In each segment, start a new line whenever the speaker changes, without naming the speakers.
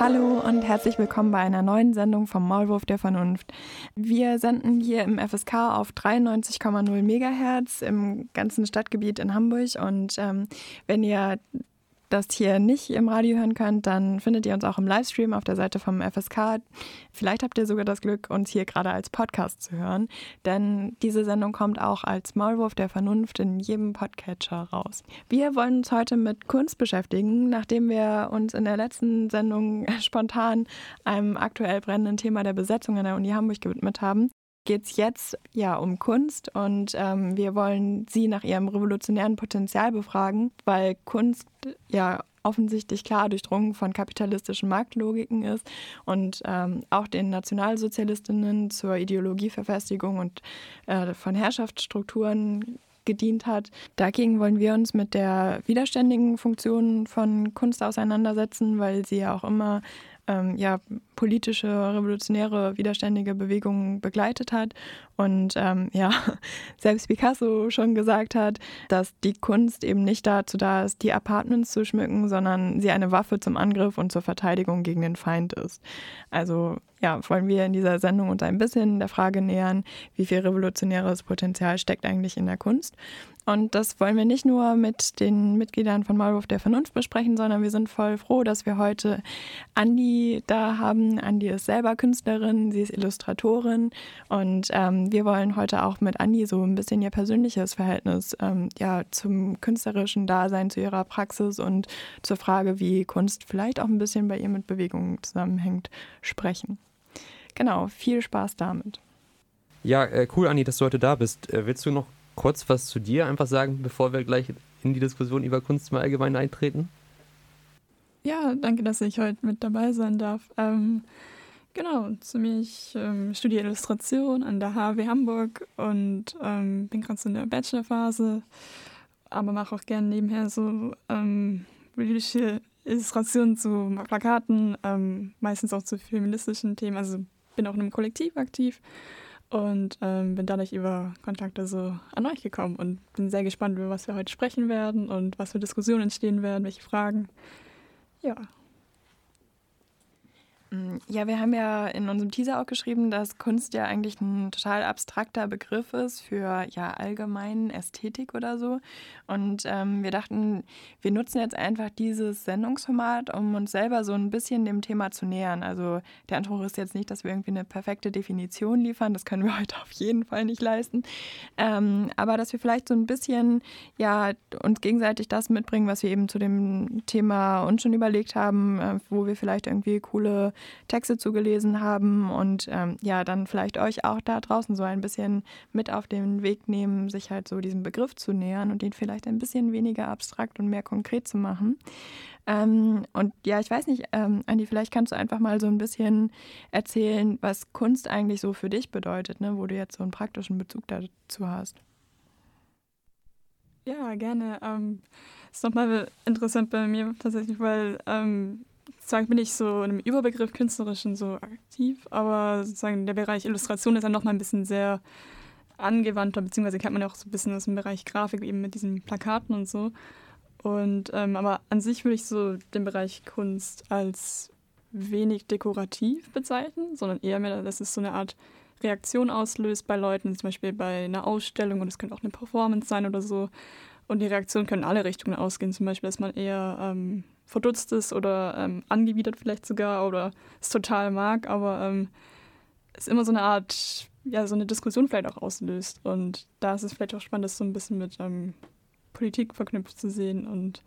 Hallo und herzlich willkommen bei einer neuen Sendung vom Maulwurf der Vernunft. Wir senden hier im FSK auf 93,0 Megahertz im ganzen Stadtgebiet in Hamburg und ähm, wenn ihr das hier nicht im Radio hören könnt, dann findet ihr uns auch im Livestream auf der Seite vom FSK. Vielleicht habt ihr sogar das Glück, uns hier gerade als Podcast zu hören, denn diese Sendung kommt auch als Maulwurf der Vernunft in jedem Podcatcher raus. Wir wollen uns heute mit Kunst beschäftigen, nachdem wir uns in der letzten Sendung spontan einem aktuell brennenden Thema der Besetzung an der Uni Hamburg gewidmet haben geht es jetzt ja um Kunst und ähm, wir wollen sie nach ihrem revolutionären Potenzial befragen, weil Kunst ja offensichtlich klar durchdrungen von kapitalistischen Marktlogiken ist und ähm, auch den Nationalsozialistinnen zur Ideologieverfestigung und äh, von Herrschaftsstrukturen gedient hat. Dagegen wollen wir uns mit der widerständigen Funktion von Kunst auseinandersetzen, weil sie ja auch immer ähm, ja, politische, revolutionäre, widerständige Bewegungen begleitet hat. Und ähm, ja, selbst Picasso schon gesagt hat, dass die Kunst eben nicht dazu da ist, die Apartments zu schmücken, sondern sie eine Waffe zum Angriff und zur Verteidigung gegen den Feind ist. Also ja, wollen wir in dieser Sendung uns ein bisschen der Frage nähern, wie viel revolutionäres Potenzial steckt eigentlich in der Kunst. Und das wollen wir nicht nur mit den Mitgliedern von Maulwurf der Vernunft besprechen, sondern wir sind voll froh, dass wir heute Andi da haben. Andi ist selber Künstlerin, sie ist Illustratorin und ähm, wir wollen heute auch mit Andi so ein bisschen ihr persönliches Verhältnis ähm, ja, zum künstlerischen Dasein, zu ihrer Praxis und zur Frage, wie Kunst vielleicht auch ein bisschen bei ihr mit Bewegungen zusammenhängt, sprechen. Genau, viel Spaß damit.
Ja, äh, cool, Andi, dass du heute da bist. Äh, willst du noch kurz was zu dir einfach sagen, bevor wir gleich in die Diskussion über Kunst mal allgemein eintreten?
Ja, danke, dass ich heute mit dabei sein darf. Ähm, genau, zu mir, ich ähm, studiere Illustration an der HW Hamburg und ähm, bin gerade so in der Bachelorphase, aber mache auch gerne nebenher so ähm, politische Illustrationen zu Plakaten, ähm, meistens auch zu feministischen Themen. Also bin auch in einem Kollektiv aktiv und ähm, bin dadurch über Kontakte so an euch gekommen und bin sehr gespannt, über was wir heute sprechen werden und was für Diskussionen entstehen werden, welche Fragen. Ja.
Mm, ja, wir haben ja in unserem Teaser auch geschrieben, dass Kunst ja eigentlich ein total abstrakter Begriff ist für ja allgemein Ästhetik oder so. Und ähm, wir dachten, wir nutzen jetzt einfach dieses Sendungsformat, um uns selber so ein bisschen dem Thema zu nähern. Also der Anspruch ist jetzt nicht, dass wir irgendwie eine perfekte Definition liefern, das können wir heute auf jeden Fall nicht leisten. Ähm, aber dass wir vielleicht so ein bisschen ja uns gegenseitig das mitbringen, was wir eben zu dem Thema uns schon überlegt haben, äh, wo wir vielleicht irgendwie coole Texte zugelesen haben und ähm, ja, dann vielleicht euch auch da draußen so ein bisschen mit auf den Weg nehmen, sich halt so diesem Begriff zu nähern und den vielleicht ein bisschen weniger abstrakt und mehr konkret zu machen. Ähm, und ja, ich weiß nicht, ähm, Andi, vielleicht kannst du einfach mal so ein bisschen erzählen, was Kunst eigentlich so für dich bedeutet, ne, wo du jetzt so einen praktischen Bezug dazu hast.
Ja, gerne. Ähm, ist nochmal interessant bei mir tatsächlich, weil ähm, sozusagen bin ich so einem Überbegriff künstlerischen so aktiv, aber sozusagen der Bereich Illustration ist dann nochmal ein bisschen sehr angewandter, beziehungsweise kennt man ja auch so ein bisschen aus dem Bereich Grafik eben mit diesen Plakaten und so. Und ähm, aber an sich würde ich so den Bereich Kunst als wenig dekorativ bezeichnen, sondern eher mehr, dass es so eine Art Reaktion auslöst bei Leuten, zum Beispiel bei einer Ausstellung und es könnte auch eine Performance sein oder so. Und die Reaktionen können in alle Richtungen ausgehen, zum Beispiel, dass man eher ähm, verdutzt ist oder ähm, angewidert vielleicht sogar oder es total mag, aber ähm, es immer so eine Art, ja, so eine Diskussion vielleicht auch auslöst. Und da ist es vielleicht auch spannend, das so ein bisschen mit ähm, Politik verknüpft zu sehen. Und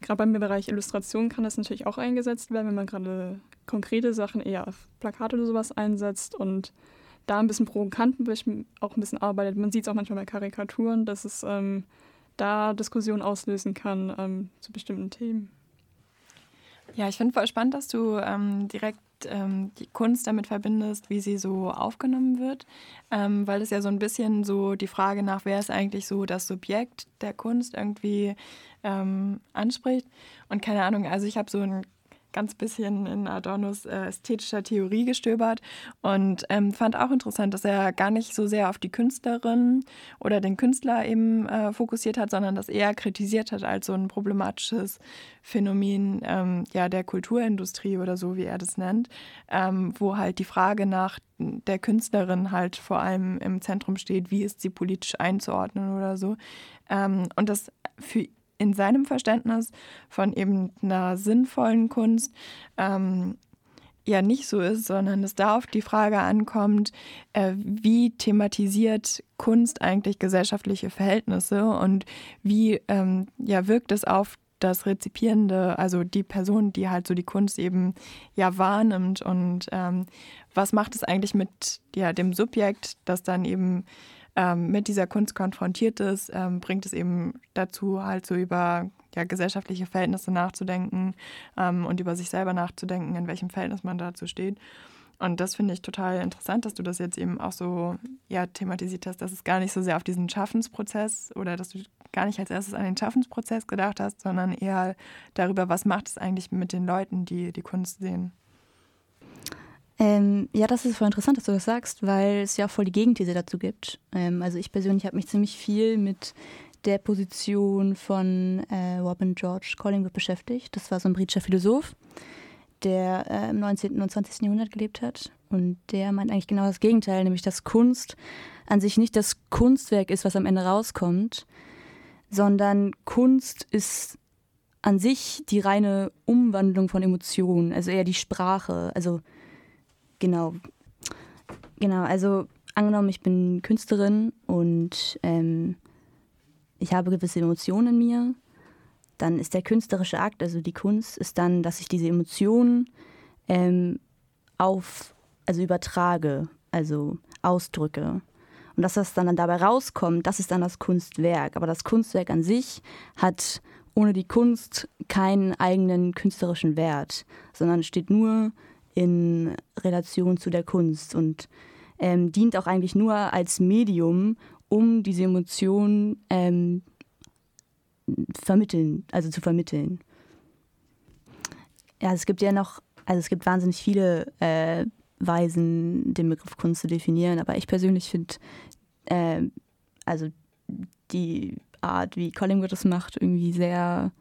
gerade beim Bereich Illustration kann das natürlich auch eingesetzt werden, wenn man gerade konkrete Sachen eher auf Plakate oder sowas einsetzt und da ein bisschen provokant auch ein bisschen arbeitet. Man sieht es auch manchmal bei Karikaturen, dass es ähm, da Diskussionen auslösen kann ähm, zu bestimmten Themen.
Ja, ich finde voll spannend, dass du ähm, direkt ähm, die Kunst damit verbindest, wie sie so aufgenommen wird, ähm, weil es ja so ein bisschen so die Frage nach, wer ist eigentlich so das Subjekt der Kunst irgendwie ähm, anspricht. Und keine Ahnung, also ich habe so ein ganz bisschen in Adornos äh, ästhetischer Theorie gestöbert und ähm, fand auch interessant, dass er gar nicht so sehr auf die Künstlerin oder den Künstler eben äh, fokussiert hat, sondern das eher kritisiert hat als so ein problematisches Phänomen ähm, ja, der Kulturindustrie oder so, wie er das nennt, ähm, wo halt die Frage nach der Künstlerin halt vor allem im Zentrum steht, wie ist sie politisch einzuordnen oder so. Ähm, und das für in seinem Verständnis von eben einer sinnvollen Kunst ähm, ja nicht so ist, sondern es da auf die Frage ankommt, äh, wie thematisiert Kunst eigentlich gesellschaftliche Verhältnisse und wie ähm, ja, wirkt es auf das Rezipierende, also die Person, die halt so die Kunst eben ja wahrnimmt und ähm, was macht es eigentlich mit ja, dem Subjekt, das dann eben ähm, mit dieser Kunst konfrontiert ist, ähm, bringt es eben dazu, halt so über ja, gesellschaftliche Verhältnisse nachzudenken ähm, und über sich selber nachzudenken, in welchem Verhältnis man dazu steht. Und das finde ich total interessant, dass du das jetzt eben auch so ja, thematisiert hast, dass es gar nicht so sehr auf diesen Schaffensprozess oder dass du gar nicht als erstes an den Schaffensprozess gedacht hast, sondern eher darüber, was macht es eigentlich mit den Leuten, die die Kunst sehen.
Ähm, ja, das ist voll interessant, dass du das sagst, weil es ja auch voll die Gegenthese dazu gibt. Ähm, also ich persönlich habe mich ziemlich viel mit der Position von äh, Robin George Collingwood beschäftigt. Das war so ein britischer Philosoph, der äh, im 19. und 20. Jahrhundert gelebt hat. Und der meint eigentlich genau das Gegenteil, nämlich dass Kunst an sich nicht das Kunstwerk ist, was am Ende rauskommt, sondern Kunst ist an sich die reine Umwandlung von Emotionen, also eher die Sprache. Also genau. Genau, also angenommen, ich bin Künstlerin und ähm, ich habe gewisse Emotionen in mir, dann ist der künstlerische Akt, also die Kunst, ist dann, dass ich diese Emotionen ähm, auf, also übertrage, also ausdrücke. Und dass das dann dabei rauskommt, das ist dann das Kunstwerk. Aber das Kunstwerk an sich hat ohne die Kunst keinen eigenen künstlerischen Wert, sondern steht nur in Relation zu der Kunst und ähm, dient auch eigentlich nur als Medium, um diese Emotionen ähm, vermitteln, also zu vermitteln. Ja, es gibt ja noch, also es gibt wahnsinnig viele äh, Weisen, den Begriff Kunst zu definieren, aber ich persönlich finde, äh, also die Art, wie Collingwood das macht, irgendwie sehr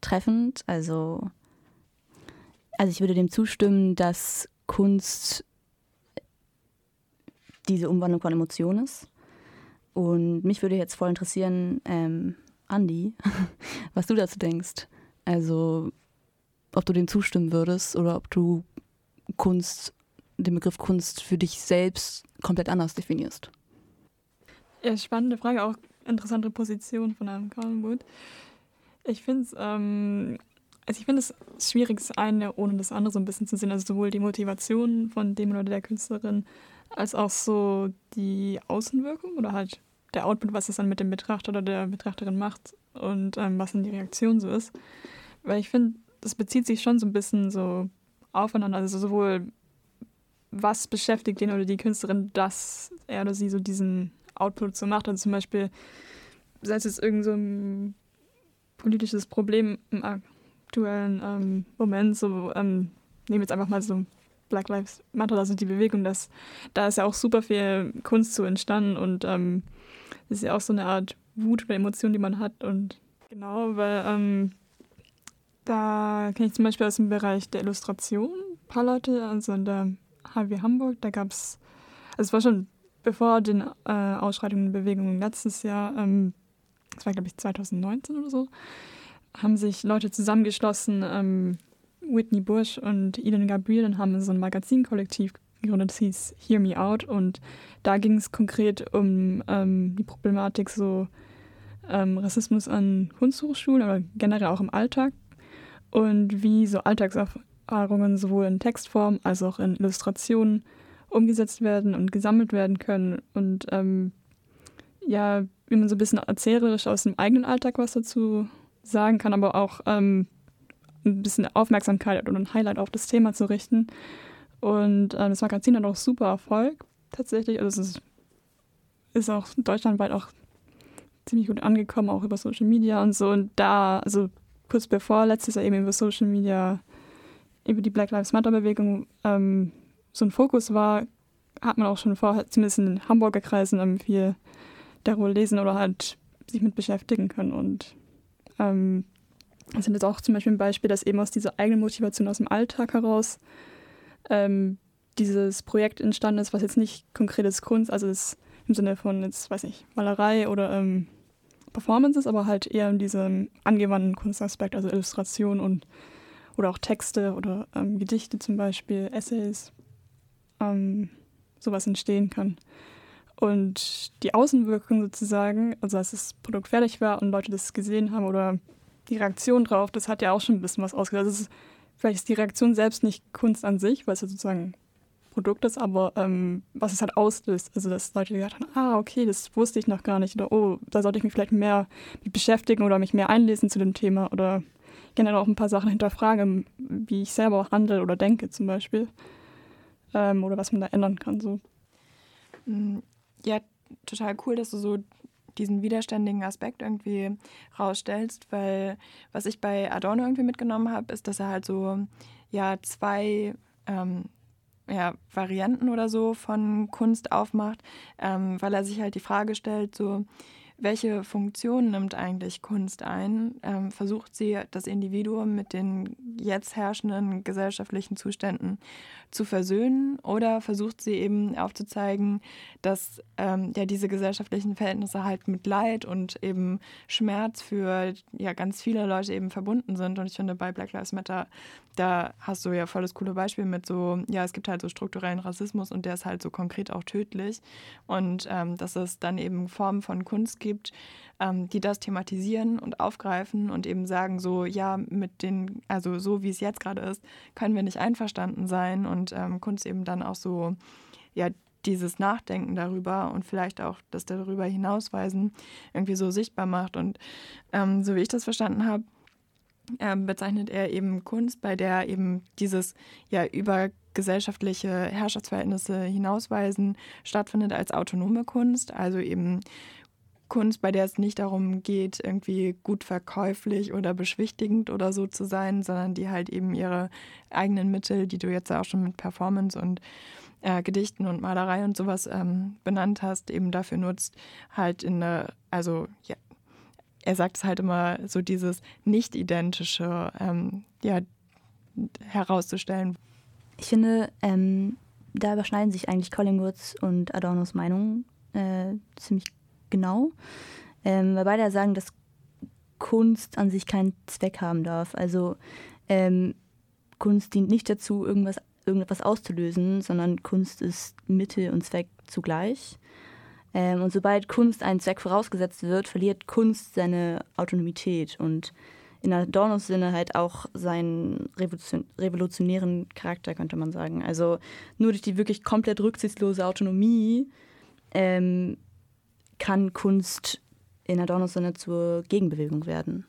treffend. Also also ich würde dem zustimmen, dass Kunst diese Umwandlung von Emotionen ist. Und mich würde jetzt voll interessieren, ähm, Andi, was du dazu denkst. Also, ob du dem zustimmen würdest oder ob du Kunst, den Begriff Kunst für dich selbst komplett anders definierst.
Ja, spannende Frage, auch interessante Position von einem Collinwood. Ich finde es ähm, also ich finde es schwierig, das eine ohne das andere so ein bisschen zu sehen. Also sowohl die Motivation von dem oder der Künstlerin, als auch so die Außenwirkung oder halt der Output, was es dann mit dem Betrachter oder der Betrachterin macht und ähm, was dann die Reaktion so ist. Weil ich finde, das bezieht sich schon so ein bisschen so aufeinander. Also sowohl, was beschäftigt den oder die Künstlerin, dass er oder sie so diesen Output so macht. Also zum Beispiel, sei es jetzt irgend so ein politisches Problem im aktuellen ähm, Moment, so ähm, nehmen jetzt einfach mal so Black Lives Matter, also die Bewegung, das, da ist ja auch super viel Kunst zu entstanden und ähm, das ist ja auch so eine Art Wut oder Emotion, die man hat und genau, weil ähm, da kenne ich zum Beispiel aus dem Bereich der Illustration ein paar Leute, also in der HW Hamburg, da gab es, also es war schon bevor den äh, Ausschreitungen und Bewegungen letztes Jahr, ähm, das war glaube ich 2019 oder so, haben sich Leute zusammengeschlossen, ähm, Whitney Bush und Eden Gabriel, und haben so ein Magazinkollektiv gegründet, das hieß Hear Me Out. Und da ging es konkret um ähm, die Problematik so ähm, Rassismus an Kunsthochschulen, aber generell auch im Alltag. Und wie so Alltagserfahrungen sowohl in Textform als auch in Illustrationen umgesetzt werden und gesammelt werden können. Und ähm, ja, wie man so ein bisschen erzählerisch aus dem eigenen Alltag was dazu sagen kann, aber auch ähm, ein bisschen Aufmerksamkeit und ein Highlight auf das Thema zu richten. Und äh, das Magazin hat auch super Erfolg tatsächlich. Also es ist, ist auch deutschlandweit auch ziemlich gut angekommen, auch über Social Media und so. Und da, also kurz bevor letztes Jahr eben über Social Media über die Black Lives Matter-Bewegung ähm, so ein Fokus war, hat man auch schon vorher, zumindest in Hamburger Kreisen, ähm, viel darüber lesen oder halt sich mit beschäftigen können. Und ähm, das sind jetzt auch zum Beispiel ein Beispiel, dass eben aus dieser eigenen Motivation aus dem Alltag heraus ähm, dieses Projekt entstanden ist, was jetzt nicht konkretes Kunst, also ist im Sinne von jetzt, weiß nicht, Malerei oder ähm, Performances, aber halt eher in diesem angewandten Kunstaspekt, also Illustration und oder auch Texte oder ähm, Gedichte zum Beispiel, Essays, ähm, sowas entstehen kann. Und die Außenwirkung sozusagen, also als das Produkt fertig war und Leute das gesehen haben oder die Reaktion drauf, das hat ja auch schon ein bisschen was ausgesagt. Also vielleicht ist die Reaktion selbst nicht Kunst an sich, weil es ja sozusagen Produkt ist, aber ähm, was es halt auslöst. Also, dass Leute gesagt haben, ah, okay, das wusste ich noch gar nicht. Oder, oh, da sollte ich mich vielleicht mehr mit beschäftigen oder mich mehr einlesen zu dem Thema. Oder generell auch ein paar Sachen hinterfragen, wie ich selber auch handle oder denke zum Beispiel. Ähm, oder was man da ändern kann. So.
Ja, total cool, dass du so diesen widerständigen Aspekt irgendwie rausstellst, weil was ich bei Adorno irgendwie mitgenommen habe, ist, dass er halt so ja zwei ähm, ja, Varianten oder so von Kunst aufmacht, ähm, weil er sich halt die Frage stellt, so welche Funktion nimmt eigentlich Kunst ein? Ähm, versucht sie das Individuum mit den jetzt herrschenden gesellschaftlichen Zuständen zu versöhnen oder versucht sie eben aufzuzeigen, dass ähm, ja diese gesellschaftlichen Verhältnisse halt mit Leid und eben Schmerz für ja ganz viele Leute eben verbunden sind. Und ich finde bei Black Lives Matter, da hast du ja voll das coole Beispiel mit so, ja, es gibt halt so strukturellen Rassismus und der ist halt so konkret auch tödlich. Und ähm, dass es dann eben Formen von Kunst gibt, ähm, die das thematisieren und aufgreifen und eben sagen, so, ja, mit den, also so wie es jetzt gerade ist, können wir nicht einverstanden sein und ähm, Kunst eben dann auch so, ja, dieses Nachdenken darüber und vielleicht auch das darüber hinausweisen irgendwie so sichtbar macht. Und ähm, so wie ich das verstanden habe, äh, bezeichnet er eben Kunst, bei der eben dieses ja über gesellschaftliche Herrschaftsverhältnisse hinausweisen stattfindet als autonome Kunst, also eben Kunst, bei der es nicht darum geht, irgendwie gut verkäuflich oder beschwichtigend oder so zu sein, sondern die halt eben ihre eigenen Mittel, die du jetzt auch schon mit Performance und äh, Gedichten und Malerei und sowas ähm, benannt hast, eben dafür nutzt, halt in eine, also ja, er sagt es halt immer so dieses nicht-identische ähm, ja, herauszustellen.
Ich finde, ähm, da überschneiden sich eigentlich Collingwoods und Adornos Meinungen äh, ziemlich genau. Ähm, weil beide sagen, dass Kunst an sich keinen Zweck haben darf. Also ähm, Kunst dient nicht dazu, irgendwas, irgendetwas auszulösen, sondern Kunst ist Mittel und Zweck zugleich. Ähm, und sobald Kunst einen Zweck vorausgesetzt wird, verliert Kunst seine Autonomität und in Adornos Sinne halt auch seinen Revolution revolutionären Charakter, könnte man sagen. Also nur durch die wirklich komplett rücksichtslose Autonomie ähm, kann Kunst in Adornos Sinne zur Gegenbewegung werden.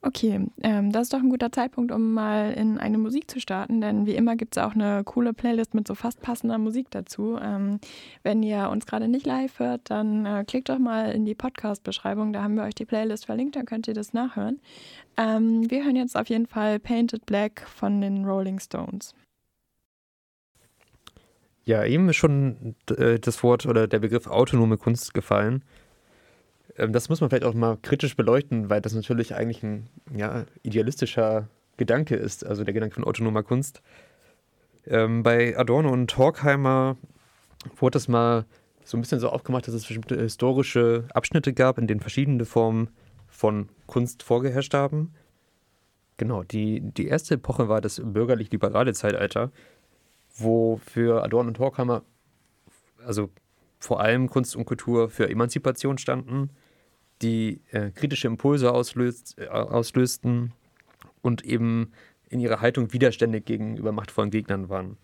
Okay, ähm, das ist doch ein guter Zeitpunkt, um mal in eine Musik zu starten, denn wie immer gibt es auch eine coole Playlist mit so fast passender Musik dazu. Ähm, wenn ihr uns gerade nicht live hört, dann äh, klickt doch mal in die Podcast-Beschreibung, da haben wir euch die Playlist verlinkt, dann könnt ihr das nachhören. Ähm, wir hören jetzt auf jeden Fall Painted Black von den Rolling Stones.
Ja, eben ist schon äh, das Wort oder der Begriff autonome Kunst gefallen. Ähm, das muss man vielleicht auch mal kritisch beleuchten, weil das natürlich eigentlich ein ja, idealistischer Gedanke ist, also der Gedanke von autonomer Kunst. Ähm, bei Adorno und Horkheimer wurde das mal so ein bisschen so aufgemacht, dass es bestimmte historische Abschnitte gab, in denen verschiedene Formen von Kunst vorgeherrscht haben. Genau, die, die erste Epoche war das bürgerlich-liberale Zeitalter wo für Adorno und Horkheimer also vor allem Kunst und Kultur für Emanzipation standen, die äh, kritische Impulse auslöst, äh, auslösten und eben in ihrer Haltung widerständig gegenüber machtvollen Gegnern waren.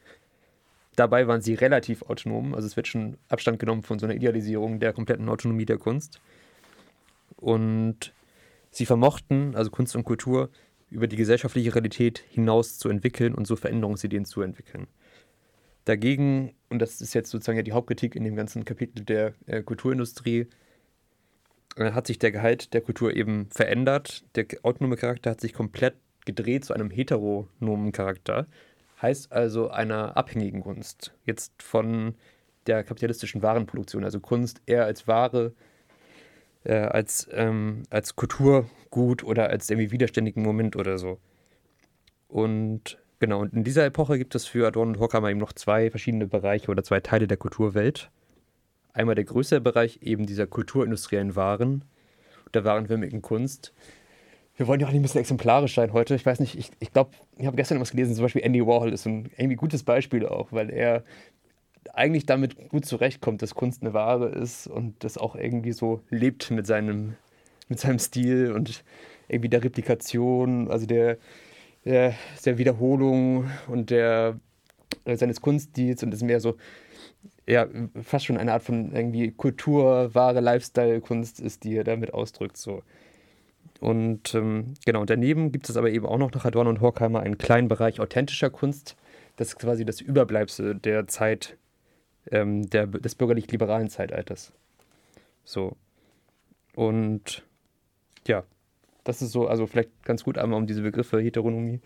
Dabei waren sie relativ autonom, also es wird schon Abstand genommen von so einer Idealisierung der kompletten Autonomie der Kunst. Und sie vermochten, also Kunst und Kultur, über die gesellschaftliche Realität hinaus zu entwickeln und so Veränderungsideen zu entwickeln. Dagegen, und das ist jetzt sozusagen ja die Hauptkritik in dem ganzen Kapitel der äh, Kulturindustrie, äh, hat sich der Gehalt der Kultur eben verändert. Der autonome Charakter hat sich komplett gedreht zu einem heteronomen Charakter, heißt also einer abhängigen Kunst. Jetzt von der kapitalistischen Warenproduktion, also Kunst eher als Ware, äh, als, ähm, als Kulturgut oder als irgendwie widerständigen Moment oder so. Und genau, und in dieser Epoche gibt es für Adorno und Horkheimer eben noch zwei verschiedene Bereiche oder zwei Teile der Kulturwelt. Einmal der größere Bereich eben dieser kulturindustriellen Waren, der warenförmigen Kunst. Wir wollen ja auch nicht ein bisschen exemplarisch sein heute. Ich weiß nicht, ich, ich glaube, ich habe gestern was gelesen, zum Beispiel Andy Warhol ist ein irgendwie gutes Beispiel auch, weil er eigentlich damit gut zurechtkommt, dass Kunst eine Ware ist und das auch irgendwie so lebt mit seinem, mit seinem Stil und irgendwie der Replikation, also der, der, der Wiederholung und der, äh, seines Kunststils und ist mehr so, ja, fast schon eine Art von irgendwie Kultur, wahre Lifestyle-Kunst ist, die er damit ausdrückt. So. Und ähm, genau, daneben gibt es aber eben auch noch nach Adorno und Horkheimer einen kleinen Bereich authentischer Kunst. Das ist quasi das Überbleibsel der Zeit ähm, der, des bürgerlich-liberalen Zeitalters. So. Und ja, das ist so, also vielleicht ganz gut einmal um diese Begriffe Heteronomie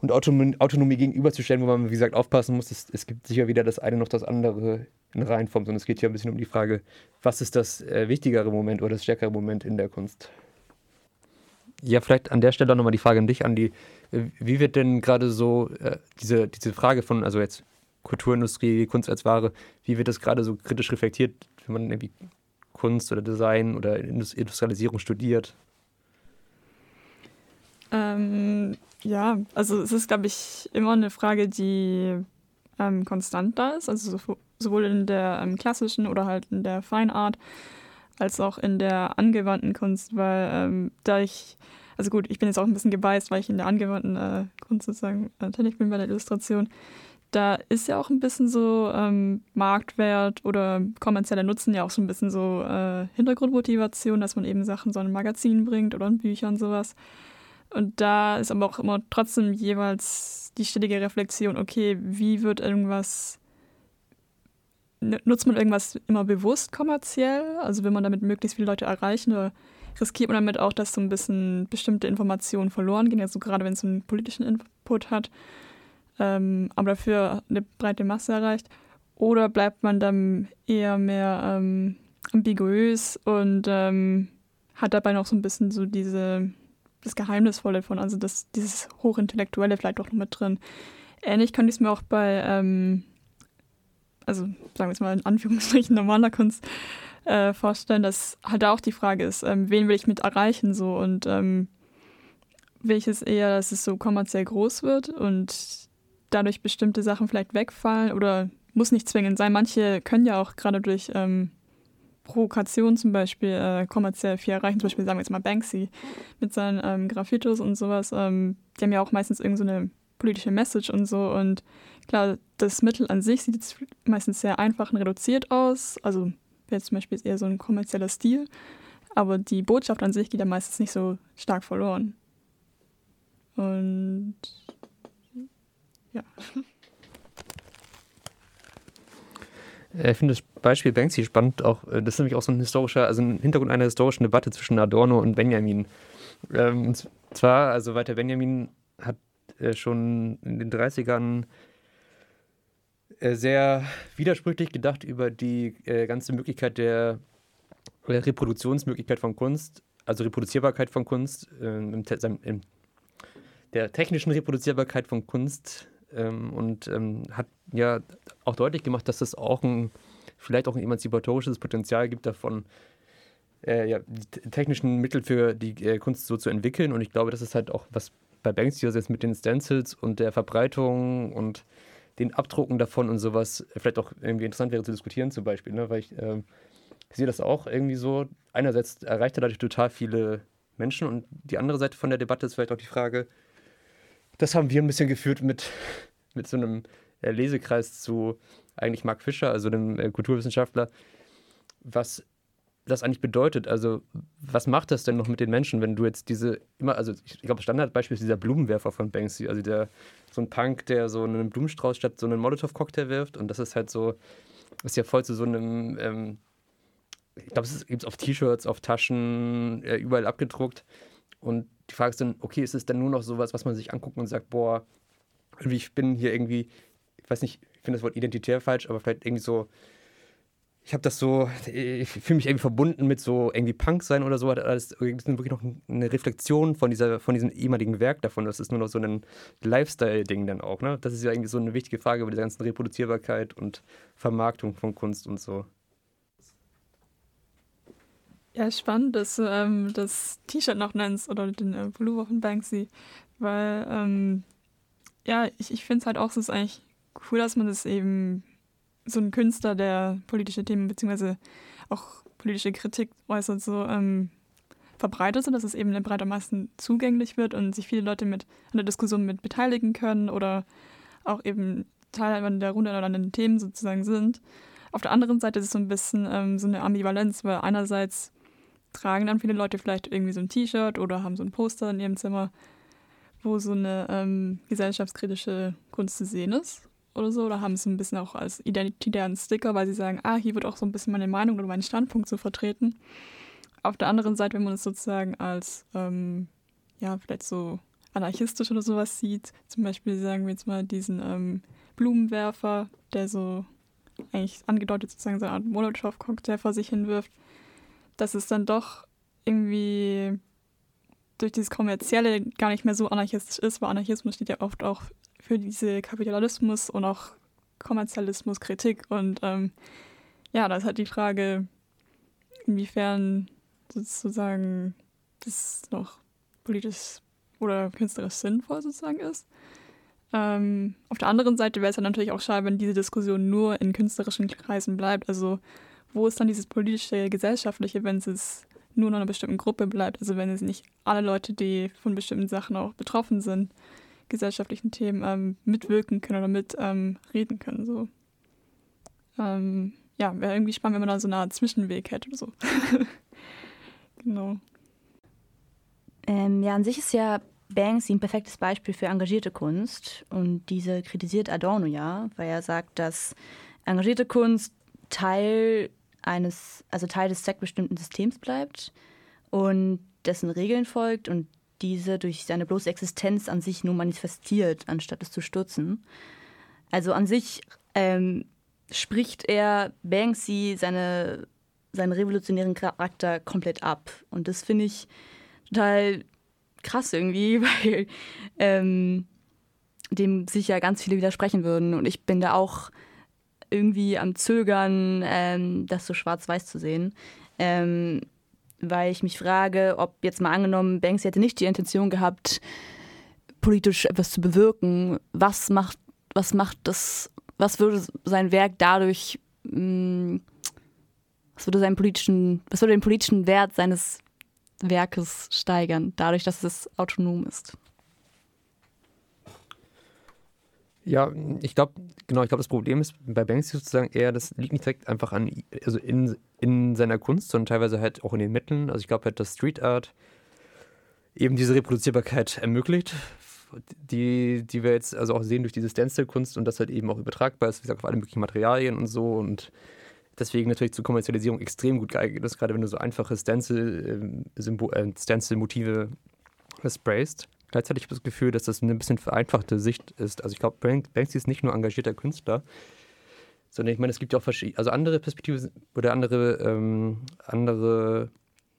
und Autonomie, Autonomie gegenüberzustellen, wo man, wie gesagt, aufpassen muss. Es, es, gibt sicher weder das eine noch das andere in Reihenform, sondern es geht hier ein bisschen um die Frage, was ist das äh, wichtigere Moment oder das stärkere Moment in der Kunst? Ja, vielleicht an der Stelle nochmal die Frage an dich, Andi. Äh, wie wird denn gerade so äh, diese, diese Frage von, also jetzt Kulturindustrie, Kunst als Ware, wie wird das gerade so kritisch reflektiert, wenn man irgendwie Kunst oder Design oder Industrialisierung studiert?
Ähm, ja, also es ist, glaube ich, immer eine Frage, die ähm, konstant da ist, also so, sowohl in der ähm, klassischen oder halt in der Fine Art als auch in der angewandten Kunst, weil ähm, da ich, also gut, ich bin jetzt auch ein bisschen gebeißt, weil ich in der angewandten äh, Kunst sozusagen äh, tätig bin bei der Illustration. Da ist ja auch ein bisschen so ähm, Marktwert oder kommerzieller Nutzen ja auch so ein bisschen so äh, Hintergrundmotivation, dass man eben Sachen so in ein Magazin bringt oder in Bücher und sowas. Und da ist aber auch immer trotzdem jeweils die ständige Reflexion, okay, wie wird irgendwas nutzt man irgendwas immer bewusst kommerziell? Also will man damit möglichst viele Leute erreichen oder riskiert man damit auch, dass so ein bisschen bestimmte Informationen verloren gehen, also gerade wenn es einen politischen Input hat, ähm, aber dafür eine breite Masse erreicht? Oder bleibt man dann eher mehr ähm, ambiguös und ähm, hat dabei noch so ein bisschen so diese, das Geheimnisvolle von, also das, dieses Hochintellektuelle vielleicht auch noch mit drin. Ähnlich könnte ich es mir auch bei ähm, also sagen wir jetzt mal in Anführungsstrichen normaler Kunst, äh, vorstellen, dass halt da auch die Frage ist, ähm, wen will ich mit erreichen so und ähm, will ich es eher, dass es so kommerziell groß wird und dadurch bestimmte Sachen vielleicht wegfallen oder muss nicht zwingend sein. Manche können ja auch gerade durch ähm, Provokation zum Beispiel äh, kommerziell viel erreichen. Zum Beispiel sagen wir jetzt mal Banksy mit seinen ähm, Graffitos und sowas. Ähm, die haben ja auch meistens irgendeine so politische Message und so und Klar, das Mittel an sich sieht jetzt meistens sehr einfach und reduziert aus. Also jetzt zum Beispiel eher so ein kommerzieller Stil. Aber die Botschaft an sich geht ja meistens nicht so stark verloren. Und ja.
Ich finde das Beispiel Banksy spannend, auch das ist nämlich auch so ein historischer, also ein Hintergrund einer historischen Debatte zwischen Adorno und Benjamin. Ähm, und zwar, also Walter Benjamin hat äh, schon in den 30ern äh, sehr widersprüchlich gedacht über die äh, ganze Möglichkeit der Reproduktionsmöglichkeit von Kunst, also Reproduzierbarkeit von Kunst, äh, im, im, der technischen Reproduzierbarkeit von Kunst ähm, und ähm, hat ja auch deutlich gemacht, dass es auch ein, vielleicht auch ein emanzipatorisches Potenzial gibt davon, äh, ja, technischen Mittel für die äh, Kunst so zu entwickeln. Und ich glaube, das ist halt auch was bei Banksy also jetzt mit den Stencils und der Verbreitung und den Abdrucken davon und sowas vielleicht auch irgendwie interessant wäre zu diskutieren, zum Beispiel, ne? weil ich, äh, sehe das auch irgendwie so. Einerseits erreicht er dadurch total viele Menschen und die andere Seite von der Debatte ist vielleicht auch die Frage, das haben wir ein bisschen geführt mit, mit so einem äh, Lesekreis zu eigentlich Mark Fischer, also dem äh, Kulturwissenschaftler, was das eigentlich bedeutet. Also, was macht das denn noch mit den Menschen, wenn du jetzt diese immer, also ich glaube, Standardbeispiel ist dieser Blumenwerfer von Banksy, also der so ein Punk, der so einen Blumenstrauß statt so einen Molotow-Cocktail wirft und das ist halt so, ist ja voll zu so einem, ähm, ich glaube, es gibt es auf T-Shirts, auf Taschen, äh, überall abgedruckt Und die Frage ist dann, okay, ist es dann nur noch sowas, was man sich anguckt und sagt, boah, irgendwie, ich bin hier irgendwie, ich weiß nicht, ich finde das Wort identitär falsch, aber vielleicht irgendwie so, ich habe das so, ich fühle mich irgendwie verbunden mit so irgendwie Punk sein oder so. Das ist wirklich noch eine Reflexion von, dieser, von diesem ehemaligen Werk davon. Das ist nur noch so ein Lifestyle-Ding dann auch. Ne? Das ist ja irgendwie so eine wichtige Frage über die ganzen Reproduzierbarkeit und Vermarktung von Kunst und so.
Ja, spannend, dass du ähm, das T-Shirt noch nennst oder den äh, Pullover von Banksy, weil ähm, ja, ich, ich finde es halt auch, es ist eigentlich cool, dass man das eben so ein Künstler, der politische Themen bzw. auch politische Kritik äußert, so ähm, verbreitet, sodass es eben in breitermaßen zugänglich wird und sich viele Leute mit an der Diskussion mit beteiligen können oder auch eben Teil an der Runde oder an den Themen sozusagen sind. Auf der anderen Seite ist es so ein bisschen ähm, so eine Ambivalenz, weil einerseits tragen dann viele Leute vielleicht irgendwie so ein T-Shirt oder haben so ein Poster in ihrem Zimmer, wo so eine ähm, gesellschaftskritische Kunst zu sehen ist oder so, oder haben es ein bisschen auch als identitären Sticker, weil sie sagen, ah, hier wird auch so ein bisschen meine Meinung oder mein Standpunkt so vertreten. Auf der anderen Seite, wenn man es sozusagen als, ähm, ja, vielleicht so anarchistisch oder sowas sieht, zum Beispiel sagen wir jetzt mal diesen ähm, Blumenwerfer, der so eigentlich angedeutet sozusagen so eine Art Molotow-Cocktail vor sich hinwirft, dass es dann doch irgendwie durch dieses Kommerzielle gar nicht mehr so anarchistisch ist, weil Anarchismus steht ja oft auch für diese Kapitalismus und auch Kommerzialismus Kritik. Und ähm, ja, ist halt die Frage, inwiefern sozusagen das noch politisch oder künstlerisch sinnvoll sozusagen ist. Ähm, auf der anderen Seite wäre es dann natürlich auch schade, wenn diese Diskussion nur in künstlerischen Kreisen bleibt. Also wo ist dann dieses politische, gesellschaftliche, wenn es nur in einer bestimmten Gruppe bleibt? Also wenn es nicht alle Leute, die von bestimmten Sachen auch betroffen sind, gesellschaftlichen Themen ähm, mitwirken können oder mitreden ähm, können. So. Ähm, ja, wäre irgendwie spannend, wenn man da so eine Art Zwischenweg hätte oder so. genau.
Ähm, ja, an sich ist ja Banksy ein perfektes Beispiel für engagierte Kunst und diese kritisiert Adorno ja, weil er sagt, dass engagierte Kunst Teil eines, also Teil des zweckbestimmten Systems bleibt und dessen Regeln folgt und diese durch seine bloße Existenz an sich nur manifestiert, anstatt es zu stürzen. Also an sich ähm, spricht er Banksy seine, seinen revolutionären Charakter komplett ab. Und das finde ich total krass irgendwie, weil ähm, dem sicher ganz viele widersprechen würden. Und ich bin da auch irgendwie am Zögern, ähm, das so schwarz-weiß zu sehen. Ähm, weil ich mich frage, ob jetzt mal angenommen, Banks hätte nicht die Intention gehabt, politisch etwas zu bewirken, was macht, was macht das, was würde sein Werk dadurch, mh, hm, was würde seinen politischen, was würde den politischen Wert seines Werkes steigern, dadurch, dass es autonom ist?
Ja, ich glaube, genau, ich glaube, das Problem ist bei Banksy sozusagen eher, das liegt nicht direkt einfach an, also in, in seiner Kunst, sondern teilweise halt auch in den Mitteln. Also ich glaube halt, dass Street Art eben diese Reproduzierbarkeit ermöglicht, die, die wir jetzt also auch sehen durch diese Stencil-Kunst und das halt eben auch übertragbar ist, wie gesagt, auf alle möglichen Materialien und so und deswegen natürlich zur Kommerzialisierung extrem gut geeignet ist, gerade wenn du so einfache Stencil-Motive äh, Stencil sprayst. Gleichzeitig habe ich das Gefühl, dass das eine bisschen vereinfachte Sicht ist. Also ich glaube, Banksy ist nicht nur engagierter Künstler, sondern ich meine, es gibt ja auch verschiedene, also andere Perspektiven oder andere, ähm, andere,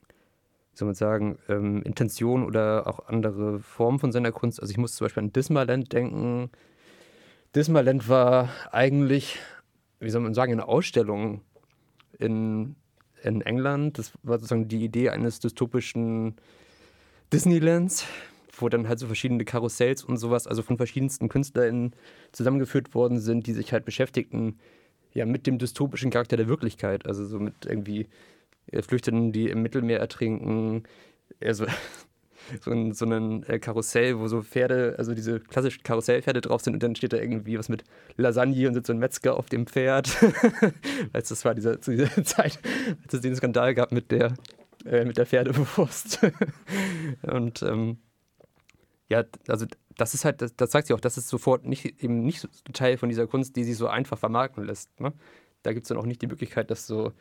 wie soll man sagen, ähm, Intentionen oder auch andere Formen von seiner Kunst. Also ich muss zum Beispiel an Dismaland denken. Dismaland war eigentlich, wie soll man sagen, eine Ausstellung in, in England. Das war sozusagen die Idee eines dystopischen Disneylands wo dann halt so verschiedene Karussells und sowas, also von verschiedensten KünstlerInnen zusammengeführt worden sind, die sich halt beschäftigten, ja, mit dem dystopischen Charakter der Wirklichkeit. Also so mit irgendwie äh, Flüchtenden, die im Mittelmeer ertrinken, also so ein, so ein äh, Karussell, wo so Pferde, also diese klassischen Karussellpferde drauf sind und dann steht da irgendwie was mit Lasagne und sitzt so ein Metzger auf dem Pferd. als das war diese, zu dieser Zeit, als es den Skandal gab mit der, äh, mit der Pferdewurst. und ähm, ja, also das ist halt, das, das sagt sie auch, das ist sofort nicht, eben nicht so Teil von dieser Kunst, die sich so einfach vermarkten lässt. Ne? Da gibt es dann auch nicht die Möglichkeit, das so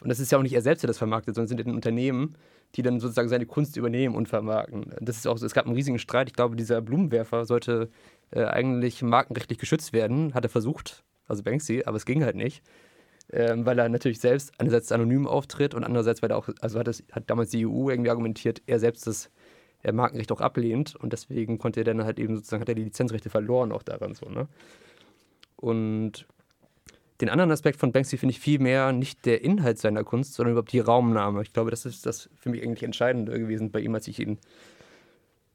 Und das ist ja auch nicht er selbst, der das vermarktet, sondern sind ja Unternehmen, die dann sozusagen seine Kunst übernehmen und vermarkten. Das ist auch, es gab einen riesigen Streit. Ich glaube, dieser Blumenwerfer sollte äh, eigentlich markenrechtlich geschützt werden, hat er versucht, also Banksy, aber es ging halt nicht. Ähm, weil er natürlich selbst einerseits anonym auftritt und andererseits, weil er auch, also hat, das, hat damals die EU irgendwie argumentiert, er selbst das er Markenrecht auch ablehnt und deswegen konnte er dann halt eben sozusagen, hat er die Lizenzrechte verloren auch daran so, ne? Und den anderen Aspekt von Banksy finde ich viel mehr nicht der Inhalt seiner Kunst, sondern überhaupt die Raumnahme. Ich glaube, das ist das für mich eigentlich Entscheidende gewesen bei ihm, als ich ihn